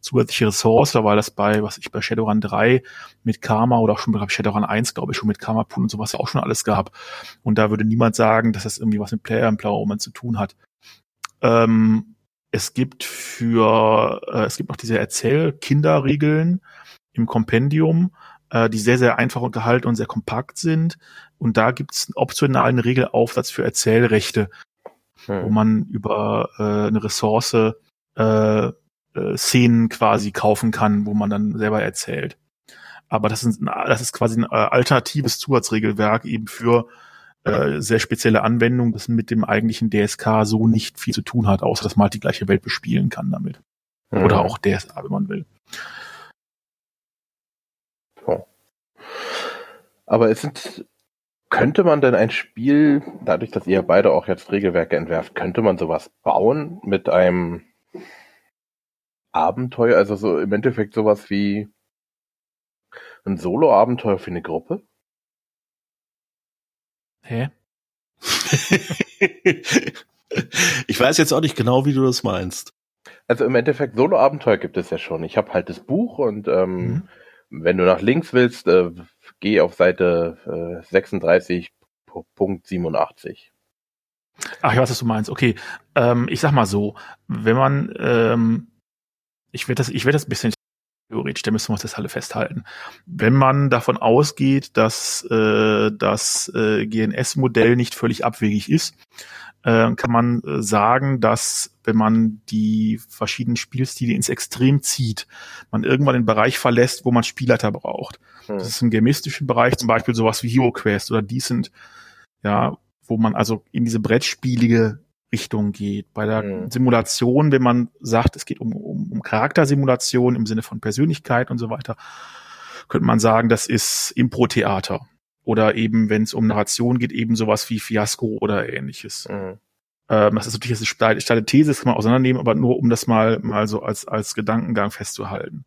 zusätzliche Ressource, weil das bei, was ich bei Shadowrun 3 mit Karma oder auch schon bei Shadowrun 1, glaube ich, schon mit Karma Pool und sowas auch schon alles gab. Und da würde niemand sagen, dass das irgendwie was mit Player Empowerment zu tun hat. Ähm, es gibt für, äh, es gibt noch diese Erzähl-Kinderregeln, im Kompendium, äh, die sehr, sehr einfach gehalten und sehr kompakt sind. Und da gibt es optional einen Regelaufsatz für Erzählrechte, hm. wo man über äh, eine Ressource äh, äh, Szenen quasi kaufen kann, wo man dann selber erzählt. Aber das ist, das ist quasi ein äh, alternatives Zusatzregelwerk eben für äh, sehr spezielle Anwendungen, das mit dem eigentlichen DSK so nicht viel zu tun hat, außer dass man halt die gleiche Welt bespielen kann damit. Mhm. Oder auch DSA, wenn man will. Aber es sind, könnte man denn ein Spiel, dadurch, dass ihr beide auch jetzt Regelwerke entwerft, könnte man sowas bauen mit einem Abenteuer, also so im Endeffekt sowas wie ein Solo-Abenteuer für eine Gruppe? Hä? ich weiß jetzt auch nicht genau, wie du das meinst. Also im Endeffekt Solo-Abenteuer gibt es ja schon. Ich habe halt das Buch und ähm, mhm. wenn du nach links willst, äh, geh auf Seite äh, 36.87. Ach, ich weiß, was du meinst. Okay, ähm, ich sag mal so, wenn man, ähm, ich werde das, ich werde das ein bisschen theoretisch, da müssen wir uns das alle festhalten. Wenn man davon ausgeht, dass äh, das äh, GNS-Modell nicht völlig abwegig ist, äh, kann man äh, sagen, dass wenn man die verschiedenen Spielstile ins Extrem zieht, man irgendwann den Bereich verlässt, wo man Spielleiter braucht. Hm. Das ist im gemistischen Bereich zum Beispiel sowas wie Hero Quest oder Decent, ja, wo man also in diese brettspielige Richtung geht. Bei der hm. Simulation, wenn man sagt, es geht um, um, um Charaktersimulation im Sinne von Persönlichkeit und so weiter, könnte man sagen, das ist Impro-Theater. Oder eben, wenn es um Narration geht, eben sowas wie Fiasco oder ähnliches. Mhm. Ähm, das ist natürlich eine steile, steile These, das kann man auseinandernehmen, aber nur um das mal, mal so als, als Gedankengang festzuhalten.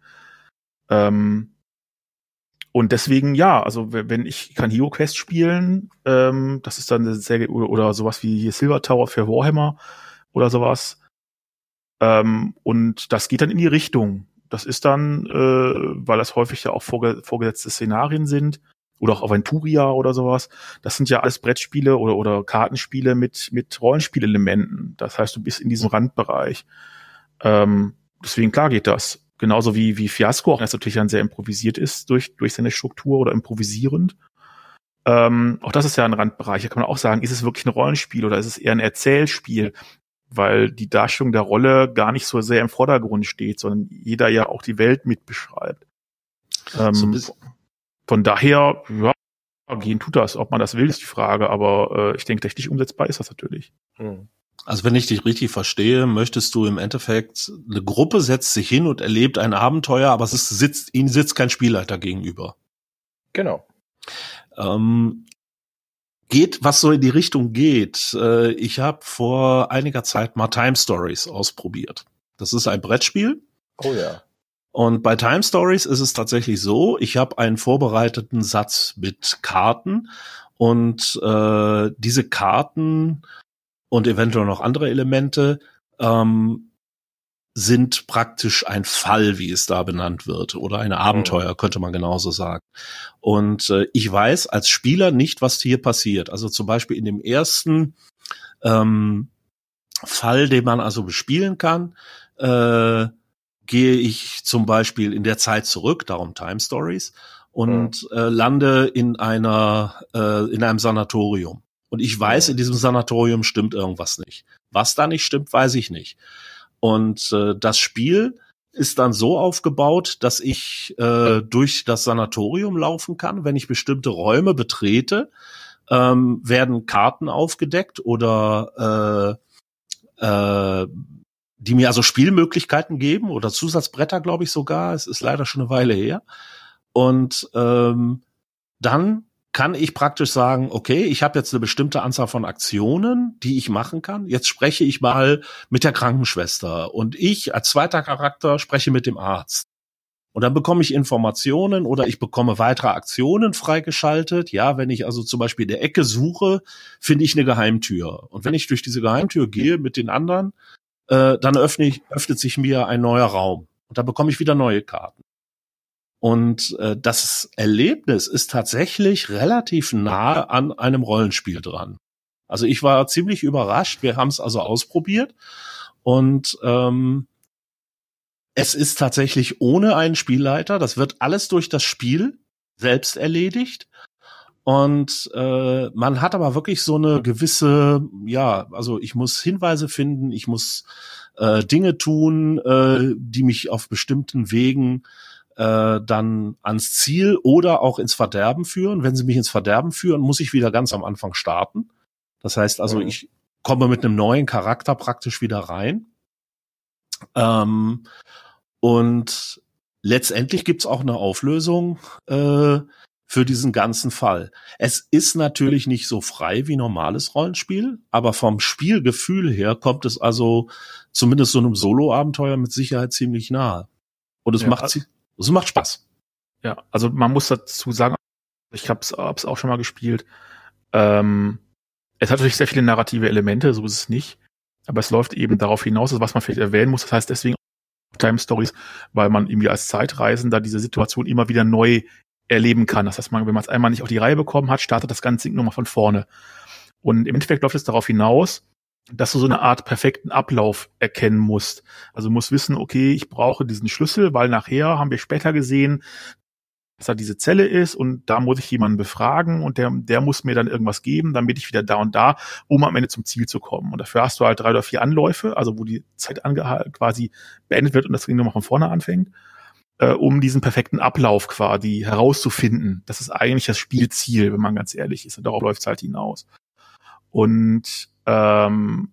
Ähm, und deswegen, ja, also wenn ich kann Hero Quest spielen, ähm, das ist dann sehr, oder, oder sowas wie Silver Tower für Warhammer oder sowas. Ähm, und das geht dann in die Richtung. Das ist dann, äh, weil das häufig ja auch vorge vorgesetzte Szenarien sind, oder auch Aventuria oder sowas. Das sind ja alles Brettspiele oder, oder Kartenspiele mit, mit Rollenspielelementen. Das heißt, du bist in diesem Randbereich. Ähm, deswegen klar geht das. Genauso wie, wie Fiasco, auch wenn es natürlich dann sehr improvisiert ist durch, durch seine Struktur oder improvisierend. Ähm, auch das ist ja ein Randbereich. Da kann man auch sagen, ist es wirklich ein Rollenspiel oder ist es eher ein Erzählspiel? Weil die Darstellung der Rolle gar nicht so sehr im Vordergrund steht, sondern jeder ja auch die Welt mit beschreibt. Ähm, so von daher, ja, gehen tut das. Ob man das will, ist die Frage, aber äh, ich denke, technisch umsetzbar ist das natürlich. Hm. Also wenn ich dich richtig verstehe, möchtest du im Endeffekt, eine Gruppe setzt sich hin und erlebt ein Abenteuer, aber es ist, sitzt, ihnen sitzt kein Spielleiter gegenüber. Genau. Ähm, geht, was so in die Richtung geht. Äh, ich habe vor einiger Zeit mal Time Stories ausprobiert. Das ist ein Brettspiel. Oh ja. Und bei Time Stories ist es tatsächlich so, ich habe einen vorbereiteten Satz mit Karten und äh, diese Karten und eventuell noch andere Elemente ähm, sind praktisch ein Fall, wie es da benannt wird, oder ein Abenteuer, könnte man genauso sagen. Und äh, ich weiß als Spieler nicht, was hier passiert. Also zum Beispiel in dem ersten ähm, Fall, den man also bespielen kann, äh, gehe ich zum Beispiel in der Zeit zurück, darum Time Stories, und mhm. äh, lande in einer äh, in einem Sanatorium. Und ich weiß, in diesem Sanatorium stimmt irgendwas nicht. Was da nicht stimmt, weiß ich nicht. Und äh, das Spiel ist dann so aufgebaut, dass ich äh, durch das Sanatorium laufen kann. Wenn ich bestimmte Räume betrete, ähm, werden Karten aufgedeckt oder äh, äh, die mir also Spielmöglichkeiten geben oder Zusatzbretter, glaube ich sogar. Es ist leider schon eine Weile her. Und ähm, dann kann ich praktisch sagen, okay, ich habe jetzt eine bestimmte Anzahl von Aktionen, die ich machen kann. Jetzt spreche ich mal mit der Krankenschwester und ich als zweiter Charakter spreche mit dem Arzt. Und dann bekomme ich Informationen oder ich bekomme weitere Aktionen freigeschaltet. Ja, wenn ich also zum Beispiel in der Ecke suche, finde ich eine Geheimtür. Und wenn ich durch diese Geheimtür gehe mit den anderen, äh, dann öffne ich, öffnet sich mir ein neuer Raum. Und da bekomme ich wieder neue Karten. Und äh, das Erlebnis ist tatsächlich relativ nah an einem Rollenspiel dran. Also ich war ziemlich überrascht. Wir haben es also ausprobiert und ähm, es ist tatsächlich ohne einen Spielleiter. Das wird alles durch das Spiel selbst erledigt. Und äh, man hat aber wirklich so eine gewisse, ja, also ich muss Hinweise finden, ich muss äh, Dinge tun, äh, die mich auf bestimmten Wegen äh, dann ans Ziel oder auch ins Verderben führen. Wenn sie mich ins Verderben führen, muss ich wieder ganz am Anfang starten. Das heißt also, mhm. ich komme mit einem neuen Charakter praktisch wieder rein. Ähm, und letztendlich gibt's auch eine Auflösung äh, für diesen ganzen Fall. Es ist natürlich nicht so frei wie normales Rollenspiel, aber vom Spielgefühl her kommt es also zumindest so einem Solo-Abenteuer mit Sicherheit ziemlich nahe. Und es ja, macht sie es macht Spaß. Ja, also man muss dazu sagen, ich habe es auch schon mal gespielt. Ähm, es hat natürlich sehr viele narrative Elemente, so ist es nicht. Aber es läuft eben darauf hinaus, was man vielleicht erwähnen muss. Das heißt deswegen Time Stories, weil man irgendwie als Zeitreisender diese Situation immer wieder neu erleben kann. Das heißt, man, wenn man es einmal nicht auf die Reihe bekommen hat, startet das ganze Ding nochmal von vorne. Und im Endeffekt läuft es darauf hinaus, dass du so eine Art perfekten Ablauf erkennen musst. Also musst wissen, okay, ich brauche diesen Schlüssel, weil nachher haben wir später gesehen, dass da diese Zelle ist und da muss ich jemanden befragen und der, der muss mir dann irgendwas geben, damit ich wieder da und da, um am Ende zum Ziel zu kommen. Und dafür hast du halt drei oder vier Anläufe, also wo die Zeit quasi beendet wird und das Ding nochmal von vorne anfängt, äh, um diesen perfekten Ablauf quasi herauszufinden. Das ist eigentlich das Spielziel, wenn man ganz ehrlich ist. Und darauf läuft es halt hinaus. Und ähm,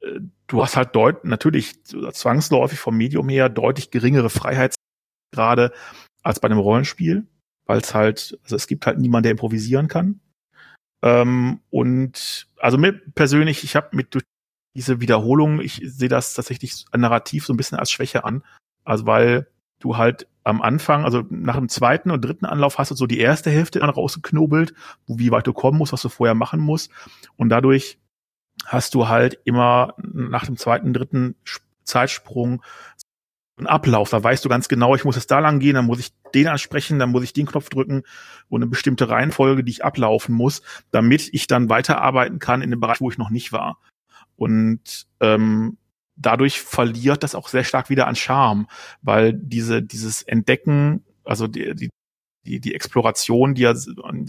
äh, du hast halt deut natürlich zwangsläufig vom Medium her deutlich geringere Freiheitsgrade als bei einem Rollenspiel, weil es halt, also es gibt halt niemanden, der improvisieren kann. Ähm, und also mir persönlich, ich habe mit durch diese Wiederholung, ich sehe das tatsächlich narrativ so ein bisschen als Schwäche an. Also weil du halt am Anfang, also nach dem zweiten und dritten Anlauf hast du so die erste Hälfte dann rausgeknobelt, wie weit du kommen musst, was du vorher machen musst. Und dadurch hast du halt immer nach dem zweiten, dritten Zeitsprung einen Ablauf. Da weißt du ganz genau, ich muss jetzt da lang gehen, dann muss ich den ansprechen, dann muss ich den Knopf drücken und eine bestimmte Reihenfolge, die ich ablaufen muss, damit ich dann weiterarbeiten kann in dem Bereich, wo ich noch nicht war. Und ähm, dadurch verliert das auch sehr stark wieder an Charme, weil diese, dieses Entdecken, also die, die, die, die Exploration, die ja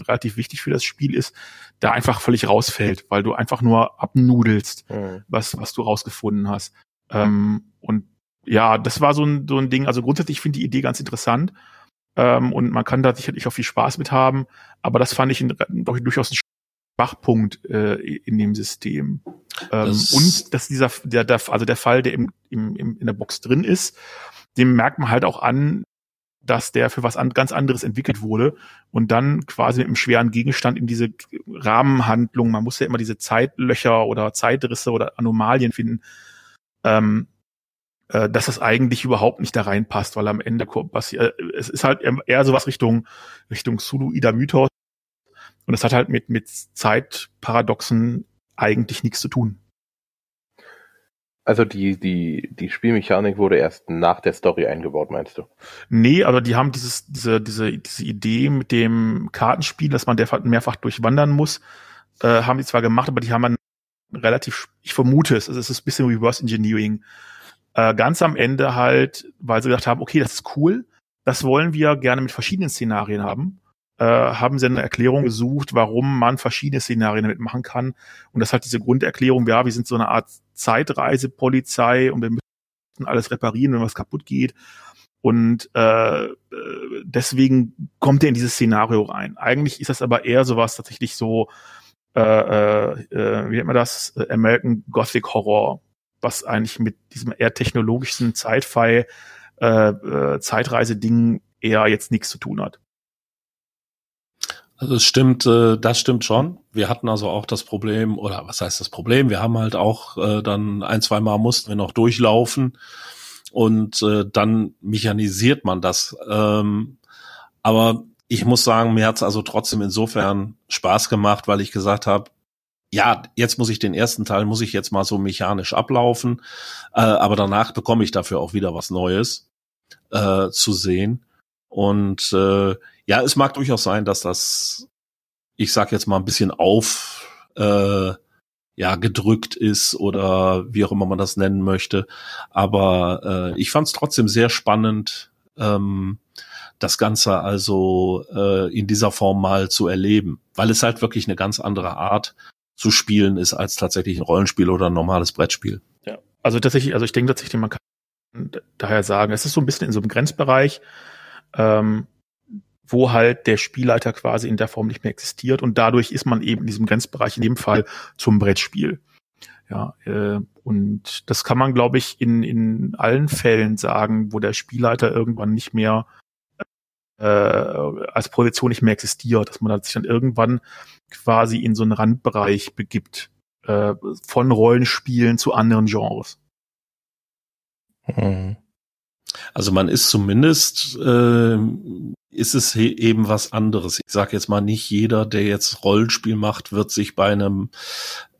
relativ wichtig für das Spiel ist, da einfach völlig rausfällt, weil du einfach nur abnudelst, mhm. was, was du rausgefunden hast. Ähm, und ja, das war so ein, so ein Ding. Also grundsätzlich finde ich die Idee ganz interessant. Ähm, und man kann da sicherlich auch viel Spaß mit haben. Aber das fand ich in, doch durchaus ein Schwachpunkt äh, in dem System. Ähm, das und dass dieser, der, der, also der Fall, der im, im, im, in der Box drin ist, dem merkt man halt auch an, dass der für was an, ganz anderes entwickelt wurde und dann quasi mit einem schweren Gegenstand in diese Rahmenhandlung, man muss ja immer diese Zeitlöcher oder Zeitrisse oder Anomalien finden, ähm, äh, dass das eigentlich überhaupt nicht da reinpasst, weil am Ende passiert, äh, es ist halt eher sowas Richtung, Richtung Sulu-Ida Mythos und es hat halt mit, mit Zeitparadoxen eigentlich nichts zu tun. Also die, die, die Spielmechanik wurde erst nach der Story eingebaut, meinst du? Nee, aber die haben dieses, diese, diese, diese Idee mit dem Kartenspiel, dass man mehrfach durchwandern muss, äh, haben die zwar gemacht, aber die haben dann relativ, ich vermute es, es ist ein bisschen Reverse Engineering. Äh, ganz am Ende halt, weil sie gedacht haben, okay, das ist cool, das wollen wir gerne mit verschiedenen Szenarien haben äh, haben sie eine Erklärung gesucht, warum man verschiedene Szenarien damit machen kann. Und das hat diese Grunderklärung, ja, wir sind so eine Art Zeitreisepolizei und wir müssen alles reparieren, wenn was kaputt geht. Und äh, äh, deswegen kommt er in dieses Szenario rein. Eigentlich ist das aber eher sowas tatsächlich so, äh, äh, äh wie nennt man das, American Gothic Horror, was eigentlich mit diesem eher technologischen Sci-Fi äh, äh, Zeitreise-Ding eher jetzt nichts zu tun hat. Also es stimmt, äh, das stimmt schon. Wir hatten also auch das Problem, oder was heißt das Problem? Wir haben halt auch äh, dann ein, zwei Mal mussten wir noch durchlaufen und äh, dann mechanisiert man das. Ähm, aber ich muss sagen, mir hat's also trotzdem insofern Spaß gemacht, weil ich gesagt habe, ja, jetzt muss ich den ersten Teil, muss ich jetzt mal so mechanisch ablaufen, äh, aber danach bekomme ich dafür auch wieder was Neues äh, zu sehen. Und äh, ja, es mag durchaus sein, dass das, ich sag jetzt mal ein bisschen auf, äh, ja, gedrückt ist oder wie auch immer man das nennen möchte. Aber äh, ich fand es trotzdem sehr spannend, ähm, das Ganze also äh, in dieser Form mal zu erleben, weil es halt wirklich eine ganz andere Art zu spielen ist als tatsächlich ein Rollenspiel oder ein normales Brettspiel. Ja, also tatsächlich, also ich denke tatsächlich, man kann daher sagen, es ist so ein bisschen in so einem Grenzbereich, ähm, wo halt der Spielleiter quasi in der Form nicht mehr existiert und dadurch ist man eben in diesem Grenzbereich in dem Fall zum Brettspiel. Ja, äh, und das kann man, glaube ich, in, in allen Fällen sagen, wo der Spielleiter irgendwann nicht mehr äh, als Position nicht mehr existiert, dass man sich dann irgendwann quasi in so einen Randbereich begibt, äh, von Rollenspielen zu anderen Genres. Mhm. Also man ist zumindest, äh, ist es eben was anderes. Ich sage jetzt mal, nicht jeder, der jetzt Rollenspiel macht, wird sich bei einem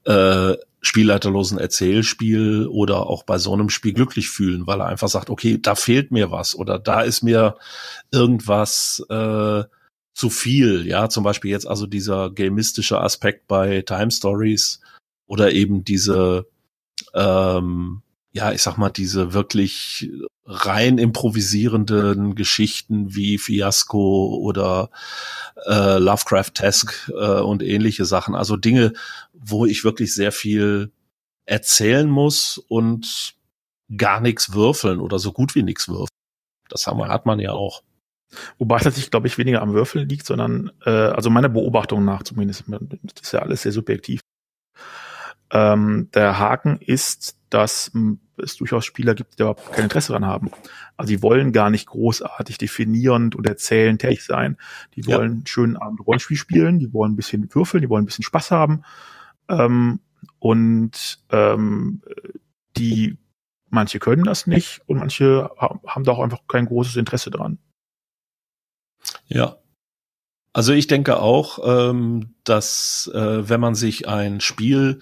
äh, spielleiterlosen Erzählspiel oder auch bei so einem Spiel glücklich fühlen, weil er einfach sagt, okay, da fehlt mir was oder da ist mir irgendwas äh, zu viel. Ja, zum Beispiel jetzt also dieser gamistische Aspekt bei Time Stories oder eben diese ähm, ja, ich sag mal, diese wirklich rein improvisierenden Geschichten wie Fiasco oder äh, Lovecraft-esque äh, und ähnliche Sachen. Also Dinge, wo ich wirklich sehr viel erzählen muss und gar nichts würfeln oder so gut wie nichts würfeln. Das haben, hat man ja auch. Wobei es tatsächlich, glaube ich, weniger am Würfeln liegt, sondern, äh, also meiner Beobachtung nach zumindest, das ist ja alles sehr subjektiv. Ähm, der Haken ist, dass es durchaus Spieler gibt, die überhaupt kein Interesse daran haben. Also die wollen gar nicht großartig definierend und erzählend tätig sein. Die wollen ja. einen schönen Abend Rollenspiel spielen, die wollen ein bisschen würfeln, die wollen ein bisschen Spaß haben. Ähm, und ähm, die manche können das nicht und manche haben da auch einfach kein großes Interesse dran. Ja. Also ich denke auch, ähm, dass äh, wenn man sich ein Spiel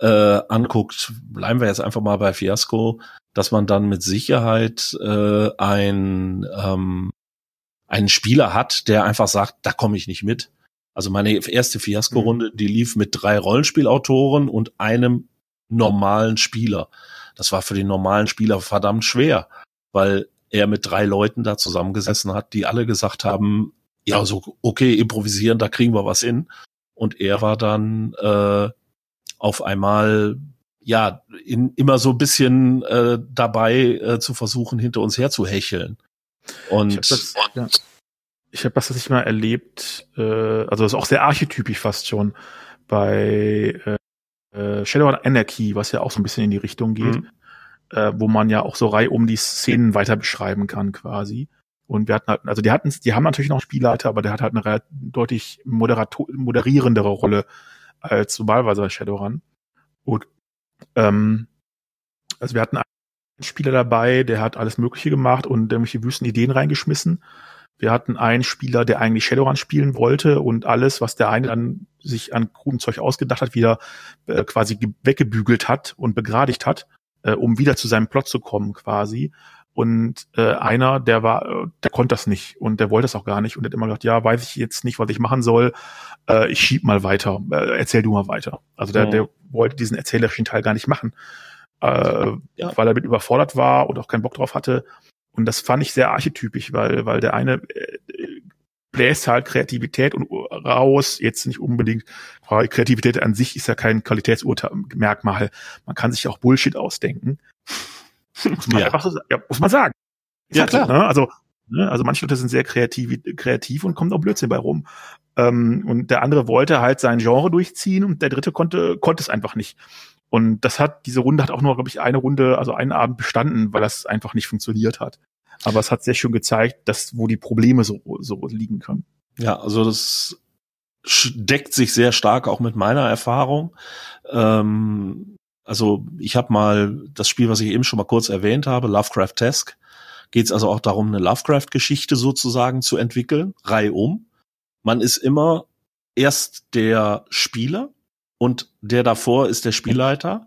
äh, anguckt, bleiben wir jetzt einfach mal bei Fiasco, dass man dann mit Sicherheit äh, ein ähm, einen Spieler hat, der einfach sagt, da komme ich nicht mit. Also meine erste Fiasco-Runde, mhm. die lief mit drei Rollenspielautoren und einem normalen Spieler. Das war für den normalen Spieler verdammt schwer, weil er mit drei Leuten da zusammengesessen hat, die alle gesagt haben, ja, so okay, improvisieren, da kriegen wir was hin. Und er war dann äh, auf einmal ja in, immer so ein bisschen äh, dabei äh, zu versuchen, hinter uns her zu hecheln. Und ich habe das, ja. ich hab das tatsächlich mal erlebt, äh, also das ist auch sehr archetypisch fast schon bei äh, äh Shadow Anarchy, was ja auch so ein bisschen in die Richtung geht, mhm. äh, wo man ja auch so Reihe um die Szenen weiter beschreiben kann quasi. Und wir hatten halt, also die hatten, die haben natürlich noch einen Spielleiter, aber der hat halt eine deutlich moderator moderierendere Rolle als normalerweise Shadowrun. Und ähm, also wir hatten einen Spieler dabei, der hat alles Mögliche gemacht und irgendwelche wüsten Ideen reingeschmissen. Wir hatten einen Spieler, der eigentlich Shadowrun spielen wollte und alles, was der eine dann sich an kruden Zeug ausgedacht hat, wieder äh, quasi weggebügelt hat und begradigt hat, äh, um wieder zu seinem Plot zu kommen quasi. Und äh, einer, der war, der konnte das nicht und der wollte das auch gar nicht und der hat immer gesagt, ja, weiß ich jetzt nicht, was ich machen soll. Äh, ich schieb mal weiter, äh, erzähl du mal weiter. Also der, mhm. der wollte diesen erzählerischen Teil gar nicht machen, äh, ja. weil er mit überfordert war und auch keinen Bock drauf hatte. Und das fand ich sehr archetypisch, weil, weil der eine äh, bläst halt Kreativität und raus, jetzt nicht unbedingt, weil Kreativität an sich ist ja kein Qualitätsmerkmal. Man kann sich auch Bullshit ausdenken. Muss man ja. einfach so, ja, muss man sagen. ja, klar. So, ne? Also, ne? also manche Leute sind sehr kreativ, kreativ und kommen auch Blödsinn bei rum. Ähm, und der andere wollte halt sein Genre durchziehen und der dritte konnte, konnte es einfach nicht. Und das hat, diese Runde hat auch nur, glaube ich, eine Runde, also einen Abend bestanden, weil das einfach nicht funktioniert hat. Aber es hat sehr schön gezeigt, dass, wo die Probleme so, so liegen können. Ja, also das deckt sich sehr stark auch mit meiner Erfahrung. Ähm, also ich habe mal das Spiel, was ich eben schon mal kurz erwähnt habe, Lovecraft-esque, geht es also auch darum, eine Lovecraft-Geschichte sozusagen zu entwickeln, reihum. Man ist immer erst der Spieler und der davor ist der Spielleiter.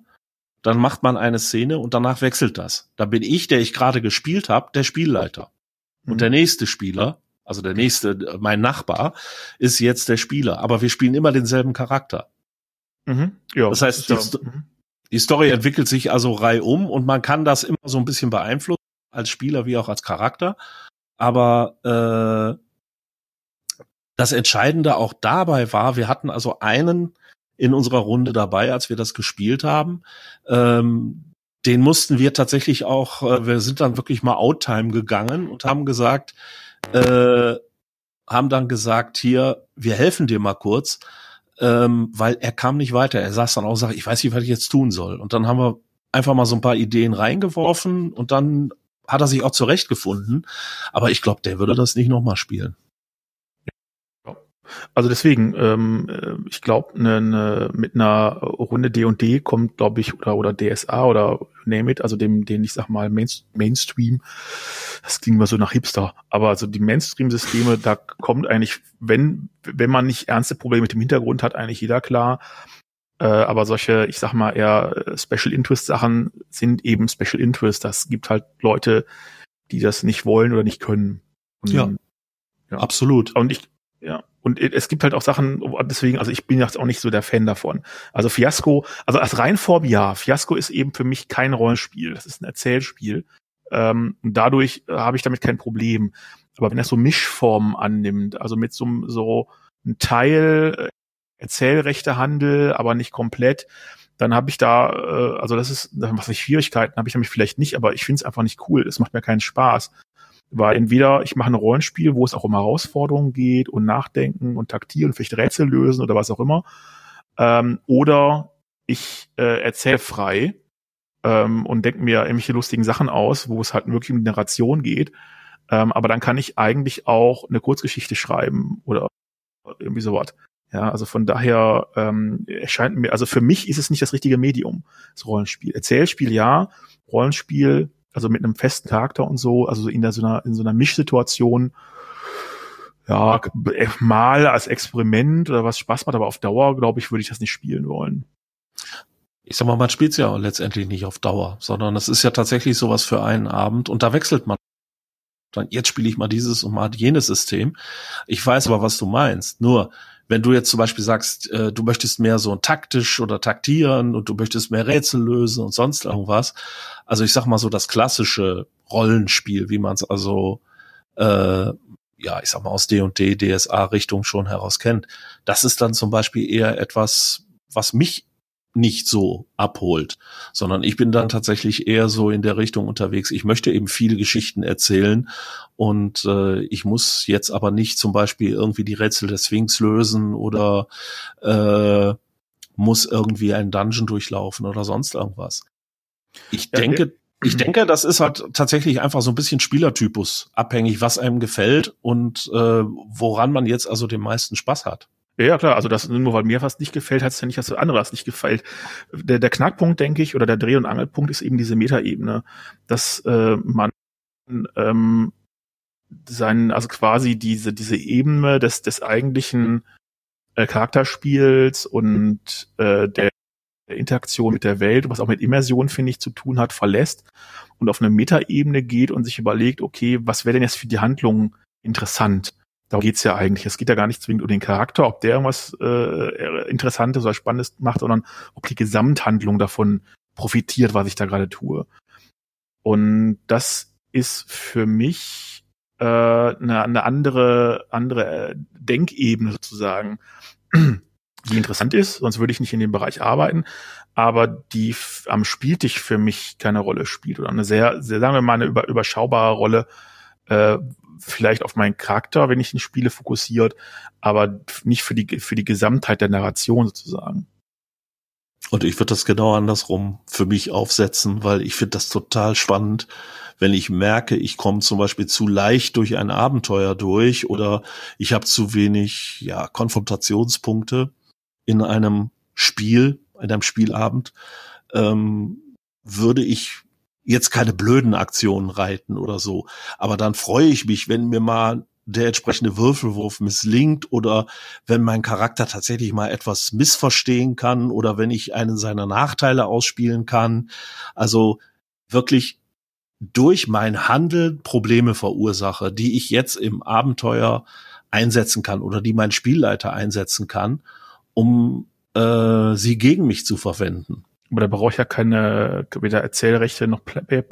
Dann macht man eine Szene und danach wechselt das. Da bin ich, der ich gerade gespielt habe, der Spielleiter. Und mhm. der nächste Spieler, also der nächste, mein Nachbar, ist jetzt der Spieler. Aber wir spielen immer denselben Charakter. Mhm. Ja, das heißt, die, ja. Die, Story entwickelt sich also reihum und man kann das immer so ein bisschen beeinflussen, als Spieler wie auch als Charakter. Aber äh, das Entscheidende auch dabei war, wir hatten also einen in unserer Runde dabei, als wir das gespielt haben. Ähm, den mussten wir tatsächlich auch, äh, wir sind dann wirklich mal Outtime gegangen und haben gesagt, äh, haben dann gesagt, hier, wir helfen dir mal kurz, ähm, weil er kam nicht weiter. Er saß dann auch und sagte, ich weiß nicht, was ich jetzt tun soll. Und dann haben wir einfach mal so ein paar Ideen reingeworfen und dann hat er sich auch zurechtgefunden. Aber ich glaube, der würde das nicht nochmal spielen. Also deswegen, ähm, äh, ich glaube, ne, ne, mit einer Runde D&D kommt, glaube ich, oder oder DSA oder name it, also dem, den ich sag mal Main, Mainstream, das klingt immer so nach Hipster, aber also die Mainstream-Systeme, da kommt eigentlich, wenn wenn man nicht ernste Probleme mit dem Hintergrund hat, eigentlich jeder klar. Äh, aber solche, ich sag mal eher äh, Special Interest Sachen sind eben Special Interest. Das gibt halt Leute, die das nicht wollen oder nicht können. Und, ja. ja. Absolut. Und ich, ja. Und es gibt halt auch Sachen, deswegen, also ich bin jetzt auch nicht so der Fan davon. Also Fiasco, also als rein Form, ja, Fiasco ist eben für mich kein Rollenspiel, das ist ein Erzählspiel. Ähm, und dadurch äh, habe ich damit kein Problem. Aber wenn er so Mischformen annimmt, also mit so, so ein Teil äh, Erzählrechtehandel, aber nicht komplett, dann habe ich da, äh, also das ist, was ich Schwierigkeiten habe ich damit vielleicht nicht, aber ich finde es einfach nicht cool. Es macht mir keinen Spaß. Weil entweder ich mache ein Rollenspiel, wo es auch um Herausforderungen geht und Nachdenken und taktieren, vielleicht Rätsel lösen oder was auch immer. Ähm, oder ich äh, erzähle frei ähm, und denke mir irgendwelche lustigen Sachen aus, wo es halt wirklich um Narration geht. Ähm, aber dann kann ich eigentlich auch eine Kurzgeschichte schreiben oder irgendwie sowas. Ja, also von daher ähm, erscheint mir, also für mich ist es nicht das richtige Medium, das Rollenspiel. Erzählspiel ja, Rollenspiel also mit einem festen Charakter und so, also in, der, so, einer, in so einer Mischsituation, ja, mal als Experiment oder was Spaß macht, aber auf Dauer, glaube ich, würde ich das nicht spielen wollen. Ich sag mal, man spielt ja letztendlich nicht auf Dauer, sondern es ist ja tatsächlich sowas für einen Abend und da wechselt man. Dann jetzt spiele ich mal dieses und mal jenes System. Ich weiß aber, was du meinst. Nur wenn du jetzt zum Beispiel sagst, äh, du möchtest mehr so taktisch oder taktieren und du möchtest mehr Rätsel lösen und sonst irgendwas, also ich sag mal so das klassische Rollenspiel, wie man es also äh, ja, ich sag mal aus D&D, DSA-Richtung schon heraus kennt. Das ist dann zum Beispiel eher etwas, was mich nicht so abholt, sondern ich bin dann tatsächlich eher so in der Richtung unterwegs. Ich möchte eben viele Geschichten erzählen und äh, ich muss jetzt aber nicht zum Beispiel irgendwie die Rätsel des Sphinx lösen oder äh, muss irgendwie einen Dungeon durchlaufen oder sonst irgendwas. Ich denke, ich denke, das ist halt tatsächlich einfach so ein bisschen Spielertypus abhängig, was einem gefällt und äh, woran man jetzt also den meisten Spaß hat. Ja, klar, also das nur weil mir was nicht gefällt, heißt ja nicht, dass andere was nicht gefällt. Der, der Knackpunkt, denke ich, oder der Dreh- und Angelpunkt ist eben diese Metaebene, dass äh, man ähm, seinen, also quasi diese, diese Ebene des, des eigentlichen äh, Charakterspiels und äh, der Interaktion mit der Welt, was auch mit Immersion, finde ich, zu tun hat, verlässt und auf eine Metaebene geht und sich überlegt, okay, was wäre denn jetzt für die Handlung interessant? Darum geht's ja eigentlich. Es geht ja gar nicht zwingend um den Charakter, ob der irgendwas äh, Interessantes oder Spannendes macht, sondern ob die Gesamthandlung davon profitiert, was ich da gerade tue. Und das ist für mich äh, eine, eine andere, andere äh, Denkebene sozusagen, die interessant ist, sonst würde ich nicht in dem Bereich arbeiten, aber die am Spieltisch für mich keine Rolle spielt oder eine sehr, sehr sagen wir mal, eine über, überschaubare Rolle, äh, vielleicht auf meinen Charakter, wenn ich ihn spiele, fokussiert, aber nicht für die, für die Gesamtheit der Narration sozusagen. Und ich würde das genau andersrum für mich aufsetzen, weil ich finde das total spannend, wenn ich merke, ich komme zum Beispiel zu leicht durch ein Abenteuer durch oder ich habe zu wenig ja, Konfrontationspunkte in einem Spiel, in einem Spielabend, ähm, würde ich jetzt keine blöden Aktionen reiten oder so. Aber dann freue ich mich, wenn mir mal der entsprechende Würfelwurf misslingt oder wenn mein Charakter tatsächlich mal etwas missverstehen kann oder wenn ich einen seiner Nachteile ausspielen kann. Also wirklich durch mein Handeln Probleme verursache, die ich jetzt im Abenteuer einsetzen kann oder die mein Spielleiter einsetzen kann, um äh, sie gegen mich zu verwenden. Aber da brauche ich ja keine weder Erzählrechte noch Player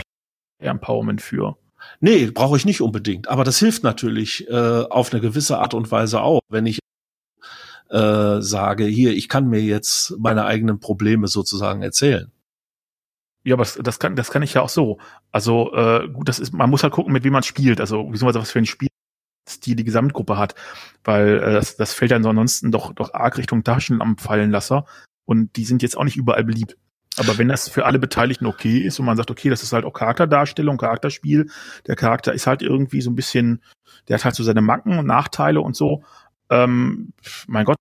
Empowerment für. Nee, brauche ich nicht unbedingt. Aber das hilft natürlich äh, auf eine gewisse Art und Weise auch, wenn ich äh, sage, hier, ich kann mir jetzt meine eigenen Probleme sozusagen erzählen. Ja, aber das, kann, das kann ich ja auch so. Also äh, gut, das ist, man muss halt gucken, mit wem man spielt. Also beziehungsweise was für ein Spielstil die Gesamtgruppe hat, weil äh, das, das fällt dann so ansonsten doch doch arg Richtung Taschenlampenfallenlasser und die sind jetzt auch nicht überall beliebt. Aber wenn das für alle Beteiligten okay ist und man sagt, okay, das ist halt auch Charakterdarstellung, Charakterspiel, der Charakter ist halt irgendwie so ein bisschen, der hat halt so seine Macken und Nachteile und so. Ähm, mein Gott,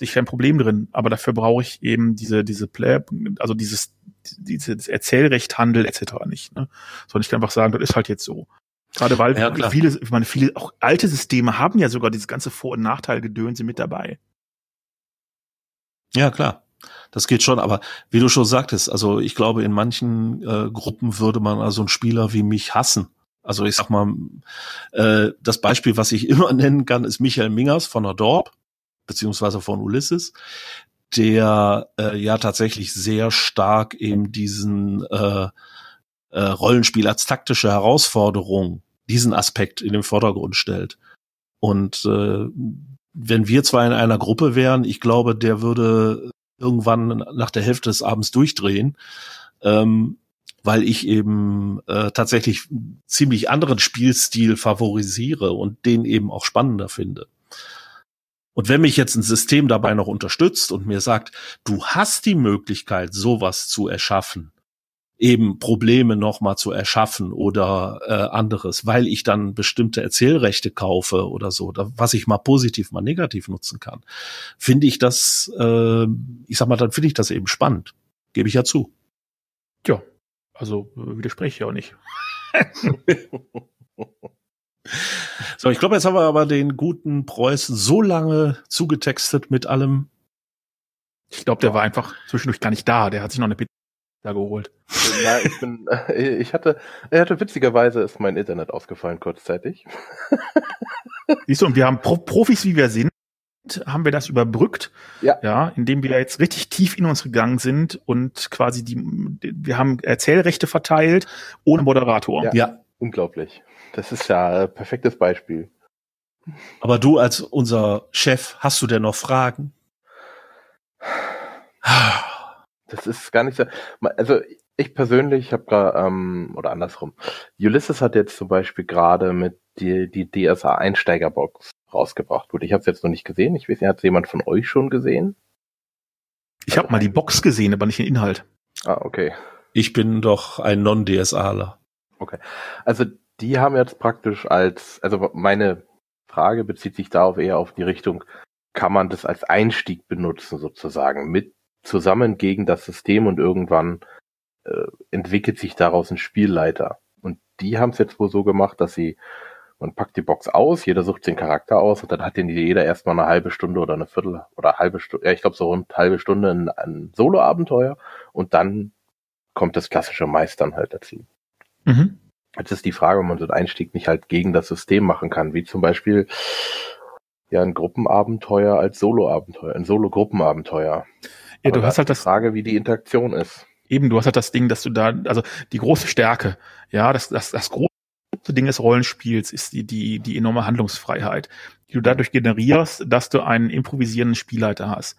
ich kein Problem drin, aber dafür brauche ich eben diese diese Play, also dieses dieses Erzählrecht, Handel etc. nicht. Ne? Sondern ich kann einfach sagen, das ist halt jetzt so. Gerade weil ja, viele, ich meine, viele auch alte Systeme haben ja sogar dieses ganze Vor- und Nachteilgedönse mit dabei. Ja, klar. Das geht schon, aber wie du schon sagtest, also ich glaube, in manchen äh, Gruppen würde man also einen Spieler wie mich hassen. Also ich sag mal, äh, das Beispiel, was ich immer nennen kann, ist Michael Mingers von der Dorp, beziehungsweise von Ulysses der äh, ja tatsächlich sehr stark eben diesen äh, äh, Rollenspiel als taktische Herausforderung, diesen Aspekt in den Vordergrund stellt. Und äh, wenn wir zwar in einer Gruppe wären, ich glaube, der würde irgendwann nach der Hälfte des Abends durchdrehen, ähm, weil ich eben äh, tatsächlich ziemlich anderen Spielstil favorisiere und den eben auch spannender finde. Und wenn mich jetzt ein System dabei noch unterstützt und mir sagt, du hast die Möglichkeit, sowas zu erschaffen, eben Probleme nochmal zu erschaffen oder äh, anderes, weil ich dann bestimmte Erzählrechte kaufe oder so, da, was ich mal positiv, mal negativ nutzen kann, finde ich das, äh, ich sag mal, dann finde ich das eben spannend. Gebe ich ja zu. Ja, also äh, widerspreche ich auch nicht. So, ich glaube, jetzt haben wir aber den guten Preußen so lange zugetextet mit allem. Ich glaube, der war einfach zwischendurch gar nicht da. Der hat sich noch eine Pizza geholt. Ja, ich bin, ich hatte, er hatte witzigerweise ist mein Internet ausgefallen kurzzeitig. Siehst du, und wir haben Pro Profis, wie wir sind, haben wir das überbrückt, ja. ja, indem wir jetzt richtig tief in uns gegangen sind und quasi die, wir haben Erzählrechte verteilt ohne Moderator. Ja, ja. unglaublich. Das ist ja ein perfektes Beispiel. Aber du als unser Chef, hast du denn noch Fragen? Das ist gar nicht so. Also ich persönlich habe gerade, ähm, oder andersrum, Ulysses hat jetzt zum Beispiel gerade mit die, die DSA Einsteigerbox rausgebracht. Gut, ich habe es jetzt noch nicht gesehen. Ich weiß nicht, hat jemand von euch schon gesehen? Ich habe mal die Box gesehen, aber nicht den Inhalt. Ah, okay. Ich bin doch ein Non-DSAler. Okay. Also die haben jetzt praktisch als, also meine Frage bezieht sich darauf eher auf die Richtung, kann man das als Einstieg benutzen sozusagen, mit zusammen gegen das System und irgendwann äh, entwickelt sich daraus ein Spielleiter. Und die haben es jetzt wohl so gemacht, dass sie, man packt die Box aus, jeder sucht den Charakter aus und dann hat den jeder erstmal eine halbe Stunde oder eine Viertel oder halbe Stunde, ja ich glaube so rund halbe Stunde ein, ein Solo-Abenteuer und dann kommt das klassische Meistern halt dazu. Mhm. Jetzt ist die Frage, ob man so einen Einstieg nicht halt gegen das System machen kann, wie zum Beispiel ja ein Gruppenabenteuer als Solo-Abenteuer, ein Solo-Gruppenabenteuer. Ja, du hast halt das Frage, wie die Interaktion ist. Eben, du hast halt das Ding, dass du da, also die große Stärke, ja, das, das, das große Ding des Rollenspiels ist die, die, die enorme Handlungsfreiheit, die du dadurch generierst, dass du einen improvisierenden Spielleiter hast.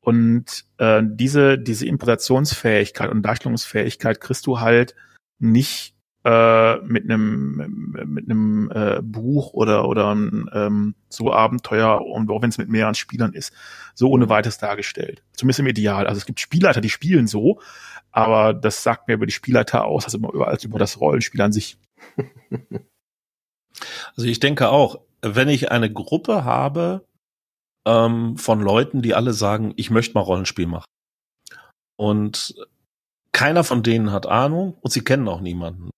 Und äh, diese, diese Improvisationsfähigkeit und Darstellungsfähigkeit kriegst du halt nicht äh, mit einem mit einem äh, Buch oder oder ähm, so Abenteuer und auch wenn es mit mehreren Spielern ist, so ohne weiteres dargestellt. Zumindest im Ideal. Also es gibt Spielleiter, die spielen so, aber das sagt mir über die Spielleiter aus, also immer als über das Rollenspiel an sich. Also ich denke auch, wenn ich eine Gruppe habe ähm, von Leuten, die alle sagen, ich möchte mal Rollenspiel machen. Und keiner von denen hat Ahnung und sie kennen auch niemanden.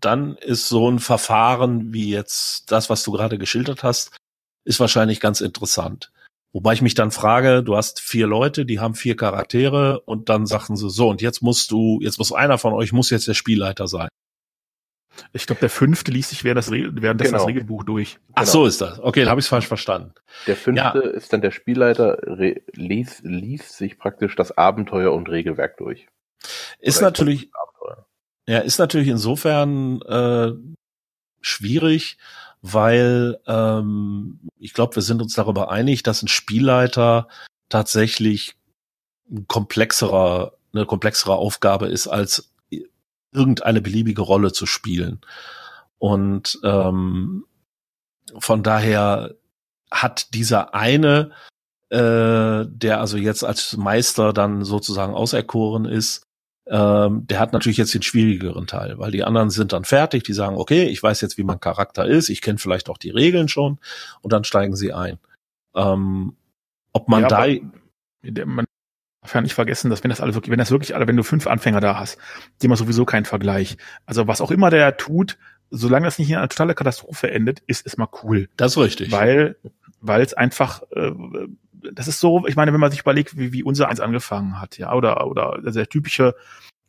Dann ist so ein Verfahren wie jetzt das, was du gerade geschildert hast, ist wahrscheinlich ganz interessant. Wobei ich mich dann frage, du hast vier Leute, die haben vier Charaktere und dann sagten sie so, und jetzt musst du, jetzt muss einer von euch muss jetzt der Spielleiter sein. Ich glaube, der fünfte liest sich während das, während genau. das Regelbuch durch. Ach genau. so ist das. Okay, dann habe ich es falsch verstanden. Der fünfte ja. ist dann der Spielleiter, liest, liest sich praktisch das Abenteuer und Regelwerk durch. Ist Oder natürlich, ja, ist natürlich insofern äh, schwierig, weil ähm, ich glaube, wir sind uns darüber einig, dass ein Spielleiter tatsächlich ein komplexerer, eine komplexere Aufgabe ist, als irgendeine beliebige Rolle zu spielen. Und ähm, von daher hat dieser eine, äh, der also jetzt als Meister dann sozusagen auserkoren ist, ähm, der hat natürlich jetzt den schwierigeren Teil, weil die anderen sind dann fertig, die sagen, okay, ich weiß jetzt, wie mein Charakter ist, ich kenne vielleicht auch die Regeln schon und dann steigen sie ein. Ähm, ob man ja, da man darf ja nicht vergessen, dass wenn das alle wirklich, wenn das wirklich alle, wenn du fünf Anfänger da hast, die haben sowieso keinen Vergleich. Also was auch immer der tut, solange das nicht in einer totale Katastrophe endet, ist es mal cool. Das ist richtig. Weil, weil es einfach, äh, das ist so, ich meine, wenn man sich überlegt, wie, wie unser eins angefangen hat, ja, oder, oder der typische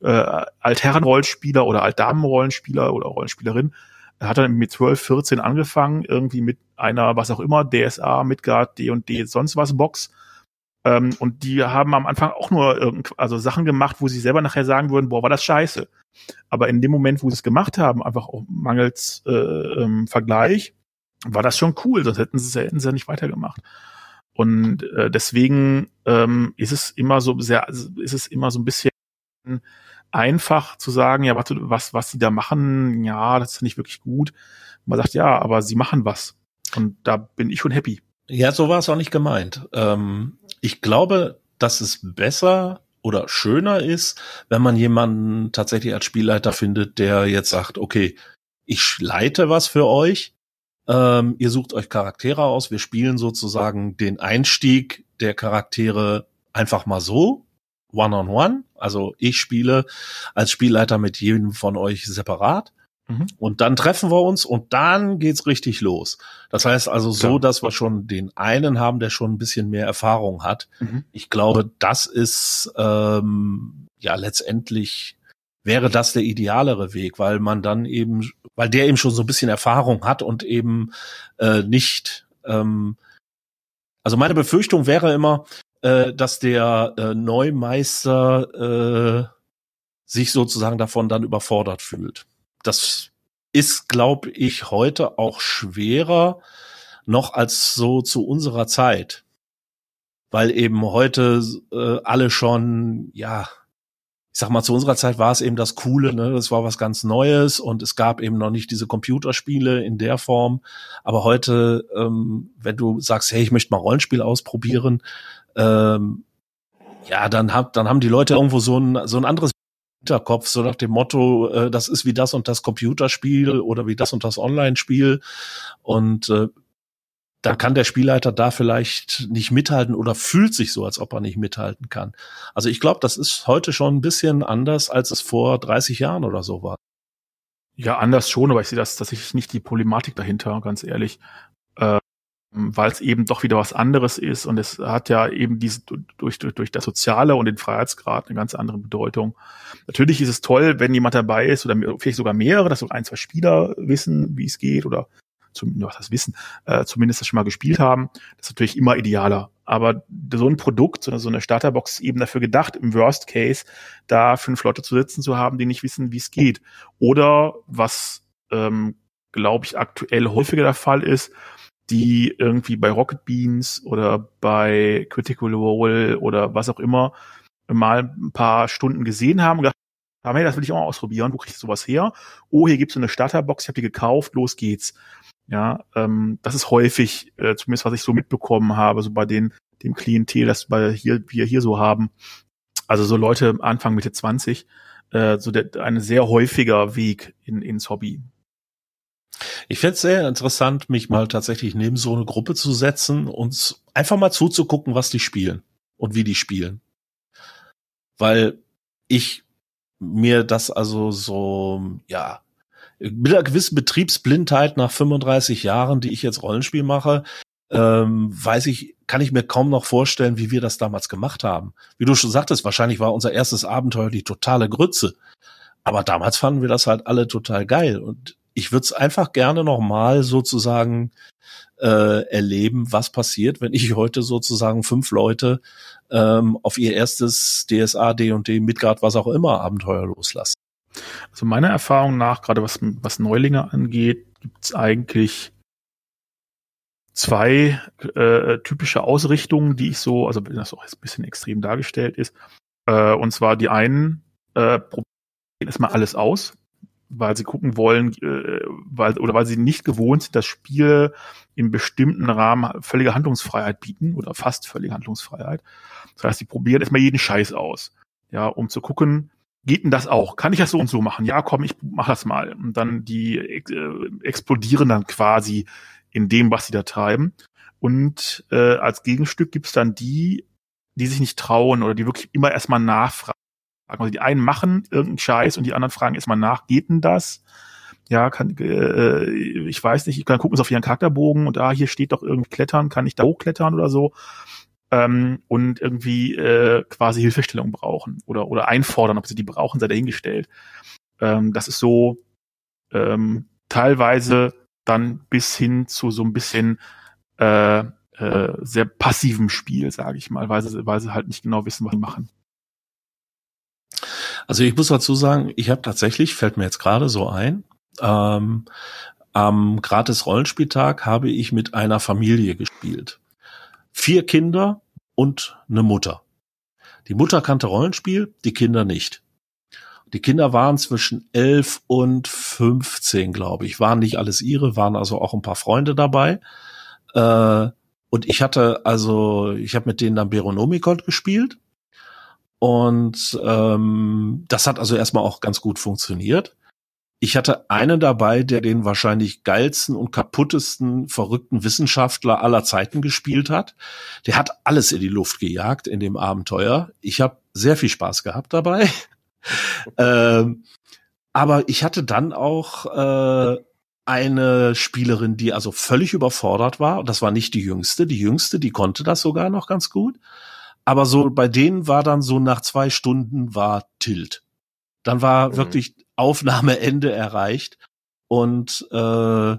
äh, Altherren-Rollenspieler oder Altdamen-Rollenspieler oder Rollenspielerin, hat dann mit 12, 14 angefangen, irgendwie mit einer, was auch immer, DSA, Midgard, D und D, sonst was Box. Ähm, und die haben am Anfang auch nur also Sachen gemacht, wo sie selber nachher sagen würden, boah, war das scheiße. Aber in dem Moment, wo sie es gemacht haben, einfach auch mangels äh, ähm, Vergleich, war das schon cool, sonst hätten sie, hätten sie ja nicht weitergemacht. Und äh, deswegen ähm, ist es immer so sehr, ist es immer so ein bisschen einfach zu sagen, ja, warte, was, was sie da machen, ja, das ist nicht wirklich gut. Man sagt, ja, aber sie machen was. Und da bin ich schon happy. Ja, so war es auch nicht gemeint. Ähm, ich glaube, dass es besser oder schöner ist, wenn man jemanden tatsächlich als Spielleiter findet, der jetzt sagt, okay, ich leite was für euch, ähm, ihr sucht euch Charaktere aus. Wir spielen sozusagen den Einstieg der Charaktere einfach mal so, one-on-one. -on -one. Also ich spiele als Spielleiter mit jedem von euch separat. Mhm. Und dann treffen wir uns und dann geht's richtig los. Das heißt also so, ja. dass wir schon den einen haben, der schon ein bisschen mehr Erfahrung hat. Mhm. Ich glaube, das ist ähm, ja letztendlich wäre das der idealere Weg, weil man dann eben, weil der eben schon so ein bisschen Erfahrung hat und eben äh, nicht, ähm, also meine Befürchtung wäre immer, äh, dass der äh, Neumeister äh, sich sozusagen davon dann überfordert fühlt. Das ist, glaube ich, heute auch schwerer noch als so zu unserer Zeit, weil eben heute äh, alle schon ja ich sag mal, zu unserer Zeit war es eben das Coole, ne? Das war was ganz Neues und es gab eben noch nicht diese Computerspiele in der Form. Aber heute, ähm, wenn du sagst, hey, ich möchte mal Rollenspiel ausprobieren, ähm, ja, dann hab, dann haben die Leute irgendwo so ein, so ein anderes Hinterkopf, so nach dem Motto, äh, das ist wie das und das Computerspiel oder wie das und das Online-Spiel. Und äh, dann kann der Spielleiter da vielleicht nicht mithalten oder fühlt sich so, als ob er nicht mithalten kann. Also ich glaube, das ist heute schon ein bisschen anders, als es vor 30 Jahren oder so war. Ja, anders schon, aber ich sehe das tatsächlich nicht die Problematik dahinter, ganz ehrlich. Äh, weil es eben doch wieder was anderes ist und es hat ja eben diese durch, durch, durch das Soziale und den Freiheitsgrad eine ganz andere Bedeutung. Natürlich ist es toll, wenn jemand dabei ist oder vielleicht sogar mehrere, dass so ein, zwei Spieler wissen, wie es geht oder zum, was das Wissen, äh, zumindest das schon mal gespielt haben, das ist natürlich immer idealer. Aber so ein Produkt, so eine, Starterbox ist eben dafür gedacht, im Worst Case da fünf Leute zu sitzen zu haben, die nicht wissen, wie es geht. Oder was, ähm, glaube ich, aktuell häufiger der Fall ist, die irgendwie bei Rocket Beans oder bei Critical Role oder was auch immer mal ein paar Stunden gesehen haben gedacht, Aber hey, das will ich auch mal ausprobieren. Wo kriege ich sowas her? Oh, hier gibt's so eine Starterbox, ich habe die gekauft, los geht's. Ja, ähm, das ist häufig, äh, zumindest was ich so mitbekommen habe, so bei den dem Klientel, das bei hier, wir hier so haben. Also so Leute Anfang Mitte 20, äh, so der, ein sehr häufiger Weg in, ins Hobby. Ich fände es sehr interessant, mich mal tatsächlich neben so eine Gruppe zu setzen und einfach mal zuzugucken, was die spielen und wie die spielen. Weil ich mir das also so, ja, mit einer gewissen Betriebsblindheit nach 35 Jahren, die ich jetzt Rollenspiel mache, ähm, weiß ich, kann ich mir kaum noch vorstellen, wie wir das damals gemacht haben. Wie du schon sagtest, wahrscheinlich war unser erstes Abenteuer die totale Grütze. Aber damals fanden wir das halt alle total geil. Und ich würde es einfach gerne nochmal sozusagen äh, erleben, was passiert, wenn ich heute sozusagen fünf Leute ähm, auf ihr erstes DSA, D&D, Midgard, was auch immer Abenteuer loslassen. Also meiner Erfahrung nach, gerade was, was Neulinge angeht, gibt's eigentlich zwei äh, typische Ausrichtungen, die ich so, also wenn das auch jetzt ein bisschen extrem dargestellt ist, äh, und zwar die einen äh, probieren erstmal alles aus, weil sie gucken wollen, äh, weil, oder weil sie nicht gewohnt sind, das Spiel in bestimmten Rahmen völlige Handlungsfreiheit bieten oder fast völlige Handlungsfreiheit. Das heißt, sie probieren erstmal jeden Scheiß aus, ja, um zu gucken, geht denn das auch? Kann ich das so und so machen? Ja, komm, ich mach das mal. Und dann die äh, explodieren dann quasi in dem, was sie da treiben. Und äh, als Gegenstück gibt's dann die, die sich nicht trauen oder die wirklich immer erstmal nachfragen. Also die einen machen irgendeinen Scheiß und die anderen fragen erstmal nach, geht denn das? Ja, kann, äh, ich weiß nicht, ich kann gucken auf ihren Charakterbogen und da ah, hier steht doch irgendwie Klettern, kann ich da hochklettern oder so? Ähm, und irgendwie äh, quasi Hilfestellung brauchen oder, oder einfordern, ob sie die brauchen, sei dahingestellt. Ähm, das ist so ähm, teilweise dann bis hin zu so ein bisschen äh, äh, sehr passivem Spiel, sage ich mal, weil sie, weil sie halt nicht genau wissen, was sie machen. Also ich muss dazu sagen, ich habe tatsächlich, fällt mir jetzt gerade so ein, ähm, am gratis Rollenspieltag habe ich mit einer Familie gespielt. Vier Kinder und eine Mutter. Die Mutter kannte Rollenspiel, die Kinder nicht. Die Kinder waren zwischen elf und 15, glaube ich. Waren nicht alles ihre, waren also auch ein paar Freunde dabei. Äh, und ich hatte also, ich habe mit denen dann Beronomicon gespielt. Und ähm, das hat also erstmal auch ganz gut funktioniert. Ich hatte einen dabei, der den wahrscheinlich geilsten und kaputtesten, verrückten Wissenschaftler aller Zeiten gespielt hat. Der hat alles in die Luft gejagt in dem Abenteuer. Ich habe sehr viel Spaß gehabt dabei ähm, aber ich hatte dann auch äh, eine Spielerin, die also völlig überfordert war. Und das war nicht die jüngste. Die jüngste, die konnte das sogar noch ganz gut. Aber so bei denen war dann so nach zwei Stunden war Tilt. Dann war mhm. wirklich Aufnahmeende erreicht. Und äh,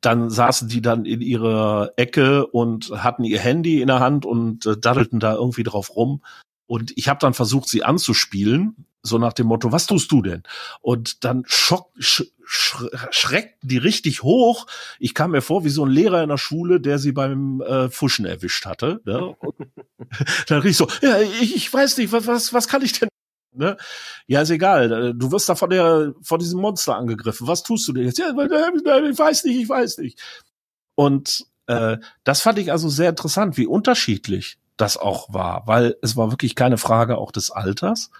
dann saßen die dann in ihrer Ecke und hatten ihr Handy in der Hand und äh, daddelten da irgendwie drauf rum. Und ich habe dann versucht, sie anzuspielen, so nach dem Motto, was tust du denn? Und dann schock, sch, sch, schreckten die richtig hoch. Ich kam mir vor wie so ein Lehrer in der Schule, der sie beim äh, Fuschen erwischt hatte. Ne? dann rief ich so, ja, ich, ich weiß nicht, was, was, was kann ich denn? Ne? Ja, ist egal. Du wirst da von der, von diesem Monster angegriffen. Was tust du denn jetzt? Ja, ich weiß nicht, ich weiß nicht. Und äh, das fand ich also sehr interessant, wie unterschiedlich das auch war, weil es war wirklich keine Frage auch des Alters,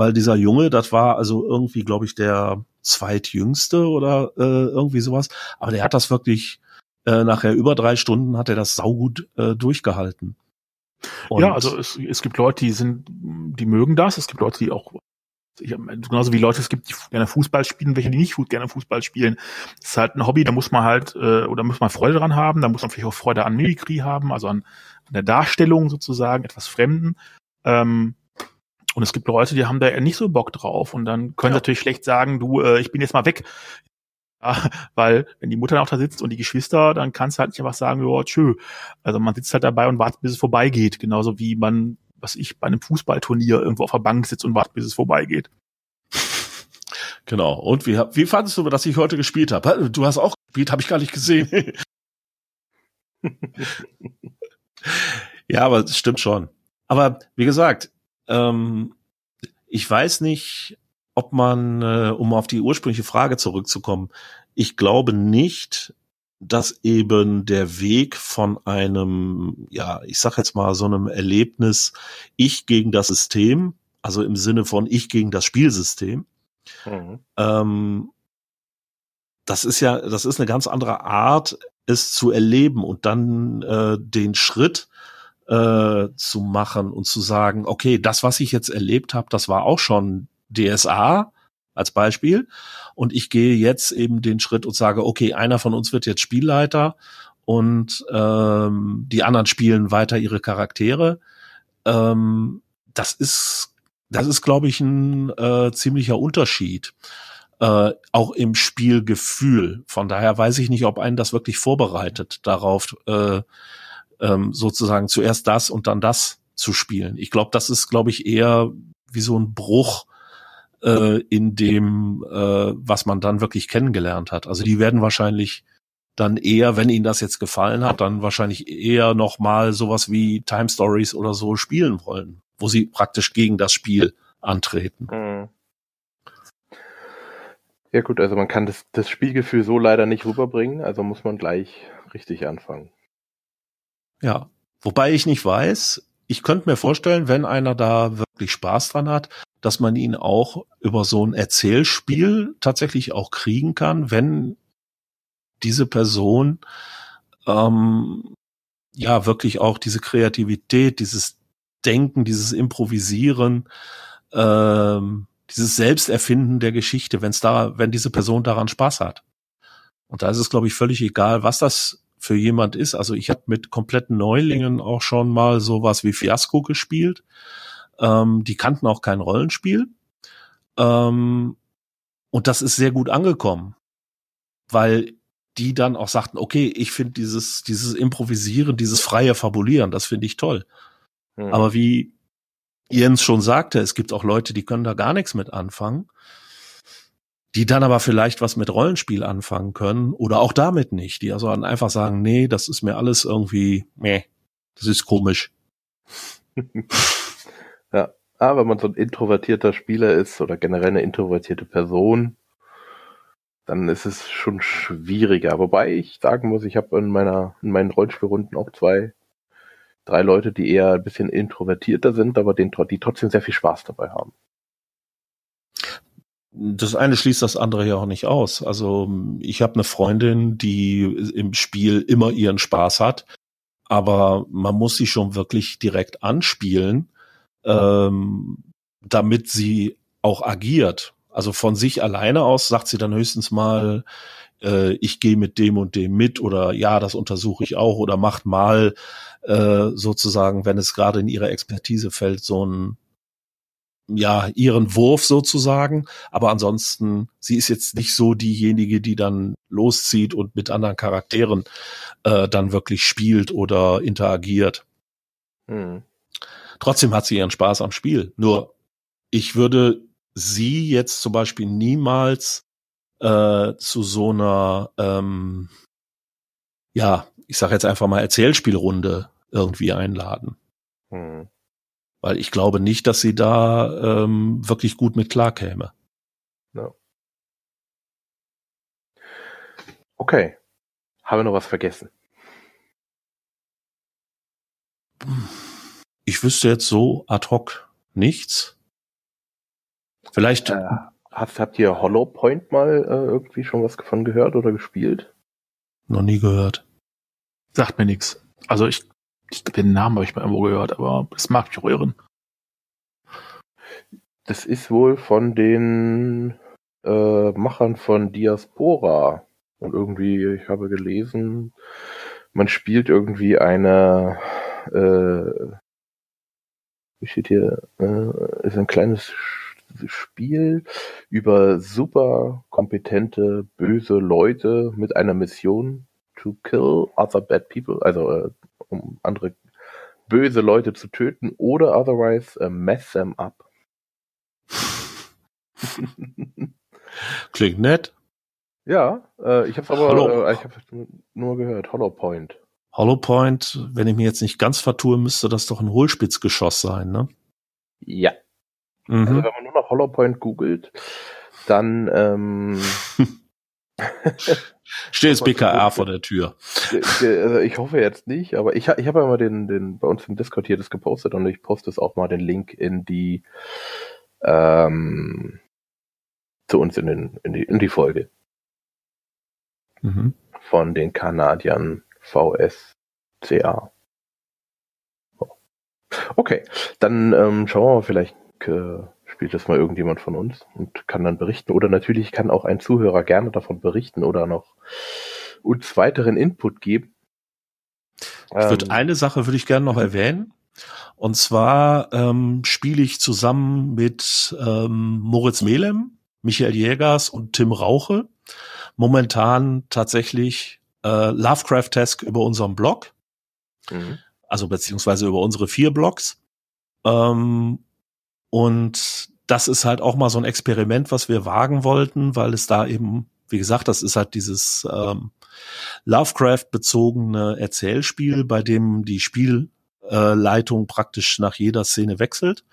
weil dieser Junge, das war also irgendwie, glaube ich, der zweitjüngste oder äh, irgendwie sowas, aber der hat das wirklich äh, nachher über drei Stunden hat er das saugut äh, durchgehalten. Und ja, also es, es gibt Leute, die sind, die mögen das. Es gibt Leute, die auch ich, genauso wie Leute es gibt, die gerne Fußball spielen, welche die nicht gerne Fußball spielen. Das ist halt ein Hobby, da muss man halt, äh, oder muss man Freude dran haben, da muss man vielleicht auch Freude an Mimikry haben, also an, an der Darstellung sozusagen, etwas Fremden. Ähm, und es gibt Leute, die haben da eher nicht so Bock drauf und dann können ja. sie natürlich schlecht sagen, du, äh, ich bin jetzt mal weg. Ja, weil wenn die Mutter auch da sitzt und die Geschwister, dann kannst du halt nicht einfach sagen, ja, tschö. Also man sitzt halt dabei und wartet, bis es vorbeigeht. Genauso wie man was ich bei einem Fußballturnier irgendwo auf der Bank sitze und warte, bis es vorbeigeht. Genau. Und wie, wie fandest du, dass ich heute gespielt habe? Du hast auch gespielt, habe ich gar nicht gesehen. ja, aber es stimmt schon. Aber wie gesagt, ähm, ich weiß nicht, ob man, äh, um auf die ursprüngliche Frage zurückzukommen, ich glaube nicht, dass eben der Weg von einem, ja, ich sag jetzt mal so einem Erlebnis, ich gegen das System, also im Sinne von ich gegen das Spielsystem, mhm. ähm, das ist ja, das ist eine ganz andere Art, es zu erleben und dann äh, den Schritt äh, zu machen und zu sagen, okay, das, was ich jetzt erlebt habe, das war auch schon DSA als Beispiel. Und ich gehe jetzt eben den Schritt und sage, okay, einer von uns wird jetzt Spielleiter und ähm, die anderen spielen weiter ihre Charaktere. Ähm, das ist, das ist, glaube ich, ein äh, ziemlicher Unterschied äh, auch im Spielgefühl. Von daher weiß ich nicht, ob einen das wirklich vorbereitet, darauf äh, ähm, sozusagen zuerst das und dann das zu spielen. Ich glaube, das ist, glaube ich, eher wie so ein Bruch äh, in dem, äh, was man dann wirklich kennengelernt hat. Also die werden wahrscheinlich dann eher, wenn ihnen das jetzt gefallen hat, dann wahrscheinlich eher noch mal sowas wie Time Stories oder so spielen wollen, wo sie praktisch gegen das Spiel antreten. Mhm. Ja gut, also man kann das, das Spielgefühl so leider nicht rüberbringen, also muss man gleich richtig anfangen. Ja, wobei ich nicht weiß, ich könnte mir vorstellen, wenn einer da wirklich Spaß dran hat, dass man ihn auch über so ein Erzählspiel tatsächlich auch kriegen kann, wenn diese Person ähm, ja wirklich auch diese Kreativität, dieses Denken, dieses Improvisieren ähm, dieses Selbsterfinden der Geschichte, wenn es da, wenn diese Person daran Spaß hat. Und da ist es, glaube ich, völlig egal, was das für jemand ist. Also ich habe mit kompletten Neulingen auch schon mal sowas wie Fiasco gespielt. Ähm, die kannten auch kein Rollenspiel. Ähm, und das ist sehr gut angekommen, weil die dann auch sagten, okay, ich finde dieses, dieses Improvisieren, dieses freie Fabulieren, das finde ich toll. Mhm. Aber wie Jens schon sagte, es gibt auch Leute, die können da gar nichts mit anfangen, die dann aber vielleicht was mit Rollenspiel anfangen können oder auch damit nicht, die also einfach sagen, nee, das ist mir alles irgendwie, nee, das ist komisch. ja, aber wenn man so ein introvertierter Spieler ist oder generell eine introvertierte Person, dann ist es schon schwieriger. Wobei ich sagen muss, ich habe in meiner in meinen Rollenspielrunden auch zwei drei Leute, die eher ein bisschen introvertierter sind, aber den, die trotzdem sehr viel Spaß dabei haben. Das eine schließt das andere ja auch nicht aus. Also ich habe eine Freundin, die im Spiel immer ihren Spaß hat, aber man muss sie schon wirklich direkt anspielen, ähm, damit sie auch agiert. Also von sich alleine aus sagt sie dann höchstens mal, äh, ich gehe mit dem und dem mit oder ja, das untersuche ich auch oder macht mal äh, sozusagen, wenn es gerade in ihre Expertise fällt, so ein ja, ihren Wurf sozusagen. Aber ansonsten, sie ist jetzt nicht so diejenige, die dann loszieht und mit anderen Charakteren äh, dann wirklich spielt oder interagiert. Hm. Trotzdem hat sie ihren Spaß am Spiel. Nur, ich würde sie jetzt zum Beispiel niemals äh, zu so einer ähm, ja, ich sage jetzt einfach mal Erzählspielrunde irgendwie einladen. Hm. Weil ich glaube nicht, dass sie da ähm, wirklich gut mit klarkäme. No. Okay. Habe noch was vergessen? Ich wüsste jetzt so ad hoc nichts. Vielleicht. Äh, habt, habt ihr Hollow Point mal äh, irgendwie schon was davon gehört oder gespielt? Noch nie gehört. Sagt mir nichts. Also ich, ich den Namen habe ich mal irgendwo gehört, aber das mag mich auch irren. Das ist wohl von den äh, Machern von Diaspora. Und irgendwie, ich habe gelesen, man spielt irgendwie eine, äh, wie steht hier, äh, ist ein kleines Spiel über super kompetente, böse Leute mit einer Mission to kill other bad people, also äh, um andere böse Leute zu töten oder otherwise uh, mess them up. Klingt nett. Ja, äh, ich habe aber äh, ich hab nur gehört, Hollow Point. Hollow Point, wenn ich mir jetzt nicht ganz vertue, müsste das doch ein Hohlspitzgeschoss sein, ne? Ja. Mhm. Also wenn man nur noch Hollowpoint googelt, dann ähm, Steht jetzt BKR vor der Tür. Also ich hoffe jetzt nicht, aber ich, ich habe ja mal den, den bei uns im Discord hier das gepostet und ich poste es auch mal den Link in die ähm, zu uns in, den, in, die, in die Folge. Mhm. Von den Kanadiern VSCA. Okay, dann ähm, schauen wir mal, vielleicht äh, spielt das mal irgendjemand von uns und kann dann berichten. Oder natürlich kann auch ein Zuhörer gerne davon berichten oder noch uns weiteren Input geben. Ich würde ähm, eine Sache würde ich gerne noch erwähnen. Und zwar ähm, spiele ich zusammen mit ähm, Moritz Melem, Michael Jägers und Tim Rauche momentan tatsächlich äh, Lovecraft-Task über unseren Blog. Mhm. Also beziehungsweise über unsere vier Blogs. Ähm, und das ist halt auch mal so ein Experiment, was wir wagen wollten, weil es da eben, wie gesagt, das ist halt dieses ähm, Lovecraft-bezogene Erzählspiel, bei dem die Spielleitung praktisch nach jeder Szene wechselt.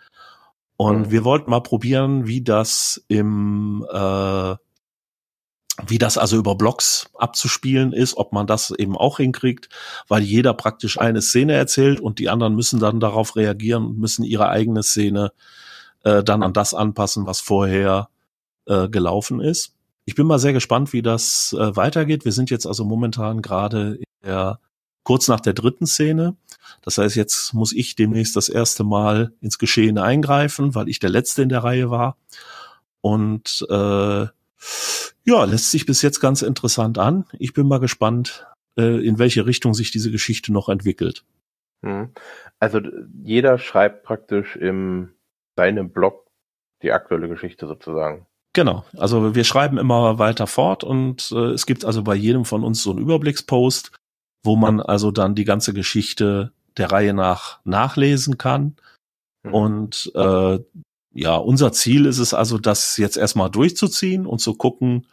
Und wir wollten mal probieren, wie das im äh, wie das also über Blogs abzuspielen ist, ob man das eben auch hinkriegt, weil jeder praktisch eine Szene erzählt und die anderen müssen dann darauf reagieren und müssen ihre eigene Szene äh, dann an das anpassen, was vorher äh, gelaufen ist. Ich bin mal sehr gespannt, wie das äh, weitergeht. Wir sind jetzt also momentan gerade kurz nach der dritten Szene. Das heißt, jetzt muss ich demnächst das erste Mal ins Geschehen eingreifen, weil ich der Letzte in der Reihe war. Und äh, ja, lässt sich bis jetzt ganz interessant an. Ich bin mal gespannt, äh, in welche Richtung sich diese Geschichte noch entwickelt. Hm. Also jeder schreibt praktisch im deinem Blog die aktuelle Geschichte sozusagen. Genau, also wir schreiben immer weiter fort und äh, es gibt also bei jedem von uns so einen Überblickspost, wo man also dann die ganze Geschichte der Reihe nach nachlesen kann. Mhm. Und äh, ja, unser Ziel ist es also, das jetzt erstmal durchzuziehen und zu gucken,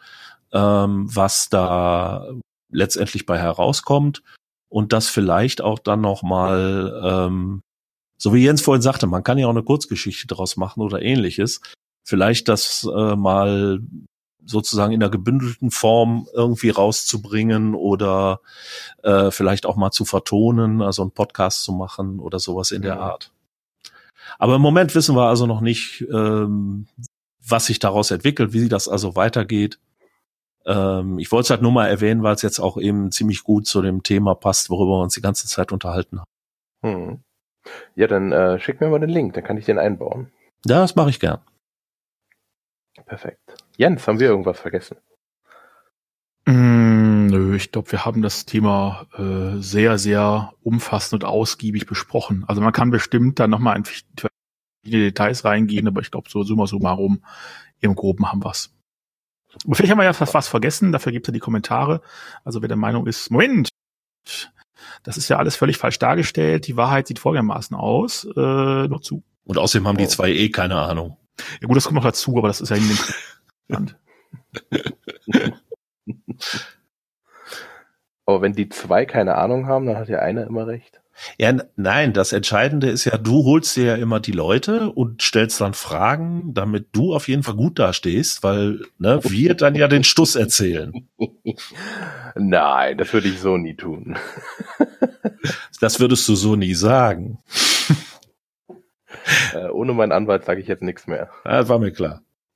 ähm, was da letztendlich bei herauskommt und das vielleicht auch dann noch mal ähm, so wie Jens vorhin sagte, man kann ja auch eine Kurzgeschichte daraus machen oder ähnliches. Vielleicht das äh, mal sozusagen in der gebündelten Form irgendwie rauszubringen oder äh, vielleicht auch mal zu vertonen, also einen Podcast zu machen oder sowas in der Art. Aber im Moment wissen wir also noch nicht, ähm, was sich daraus entwickelt, wie das also weitergeht. Ähm, ich wollte es halt nur mal erwähnen, weil es jetzt auch eben ziemlich gut zu dem Thema passt, worüber wir uns die ganze Zeit unterhalten haben. Hm. Ja, dann äh, schick mir mal den Link, dann kann ich den einbauen. Das mache ich gern. Perfekt. Jens, haben wir irgendwas vergessen? Mm, nö, ich glaube, wir haben das Thema äh, sehr, sehr umfassend und ausgiebig besprochen. Also man kann bestimmt da nochmal in verschiedene Details reingehen, aber ich glaube, so summa summarum im Groben haben wir's. Vielleicht haben wir ja fast was vergessen, dafür gibt es ja die Kommentare. Also wer der Meinung ist, Moment, das ist ja alles völlig falsch dargestellt. Die Wahrheit sieht folgendermaßen aus. Äh, noch zu. Und außerdem haben die zwei eh keine Ahnung. Ja gut, das kommt noch dazu, aber das ist ja in dem Land. aber wenn die zwei keine Ahnung haben, dann hat ja einer immer recht. Ja, nein, das Entscheidende ist ja, du holst dir ja immer die Leute und stellst dann Fragen, damit du auf jeden Fall gut dastehst, weil ne, wir dann ja den Stuss erzählen. Nein, das würde ich so nie tun. Das würdest du so nie sagen. Äh, ohne meinen Anwalt sage ich jetzt nichts mehr. Das war mir klar.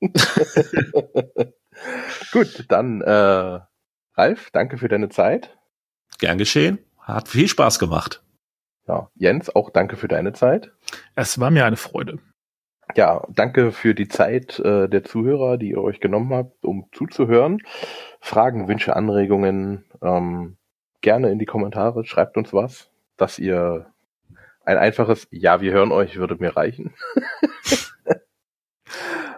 gut, dann äh, Ralf, danke für deine Zeit. Gern geschehen. Hat viel Spaß gemacht. Ja, Jens, auch danke für deine Zeit. Es war mir eine Freude. Ja, danke für die Zeit äh, der Zuhörer, die ihr euch genommen habt, um zuzuhören. Fragen, Wünsche, Anregungen ähm, gerne in die Kommentare. Schreibt uns was, dass ihr ein einfaches Ja, wir hören euch würde mir reichen.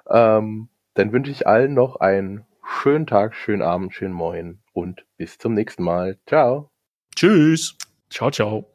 ähm, dann wünsche ich allen noch einen schönen Tag, schönen Abend, schönen Moin und bis zum nächsten Mal. Ciao. Tschüss. Ciao, ciao.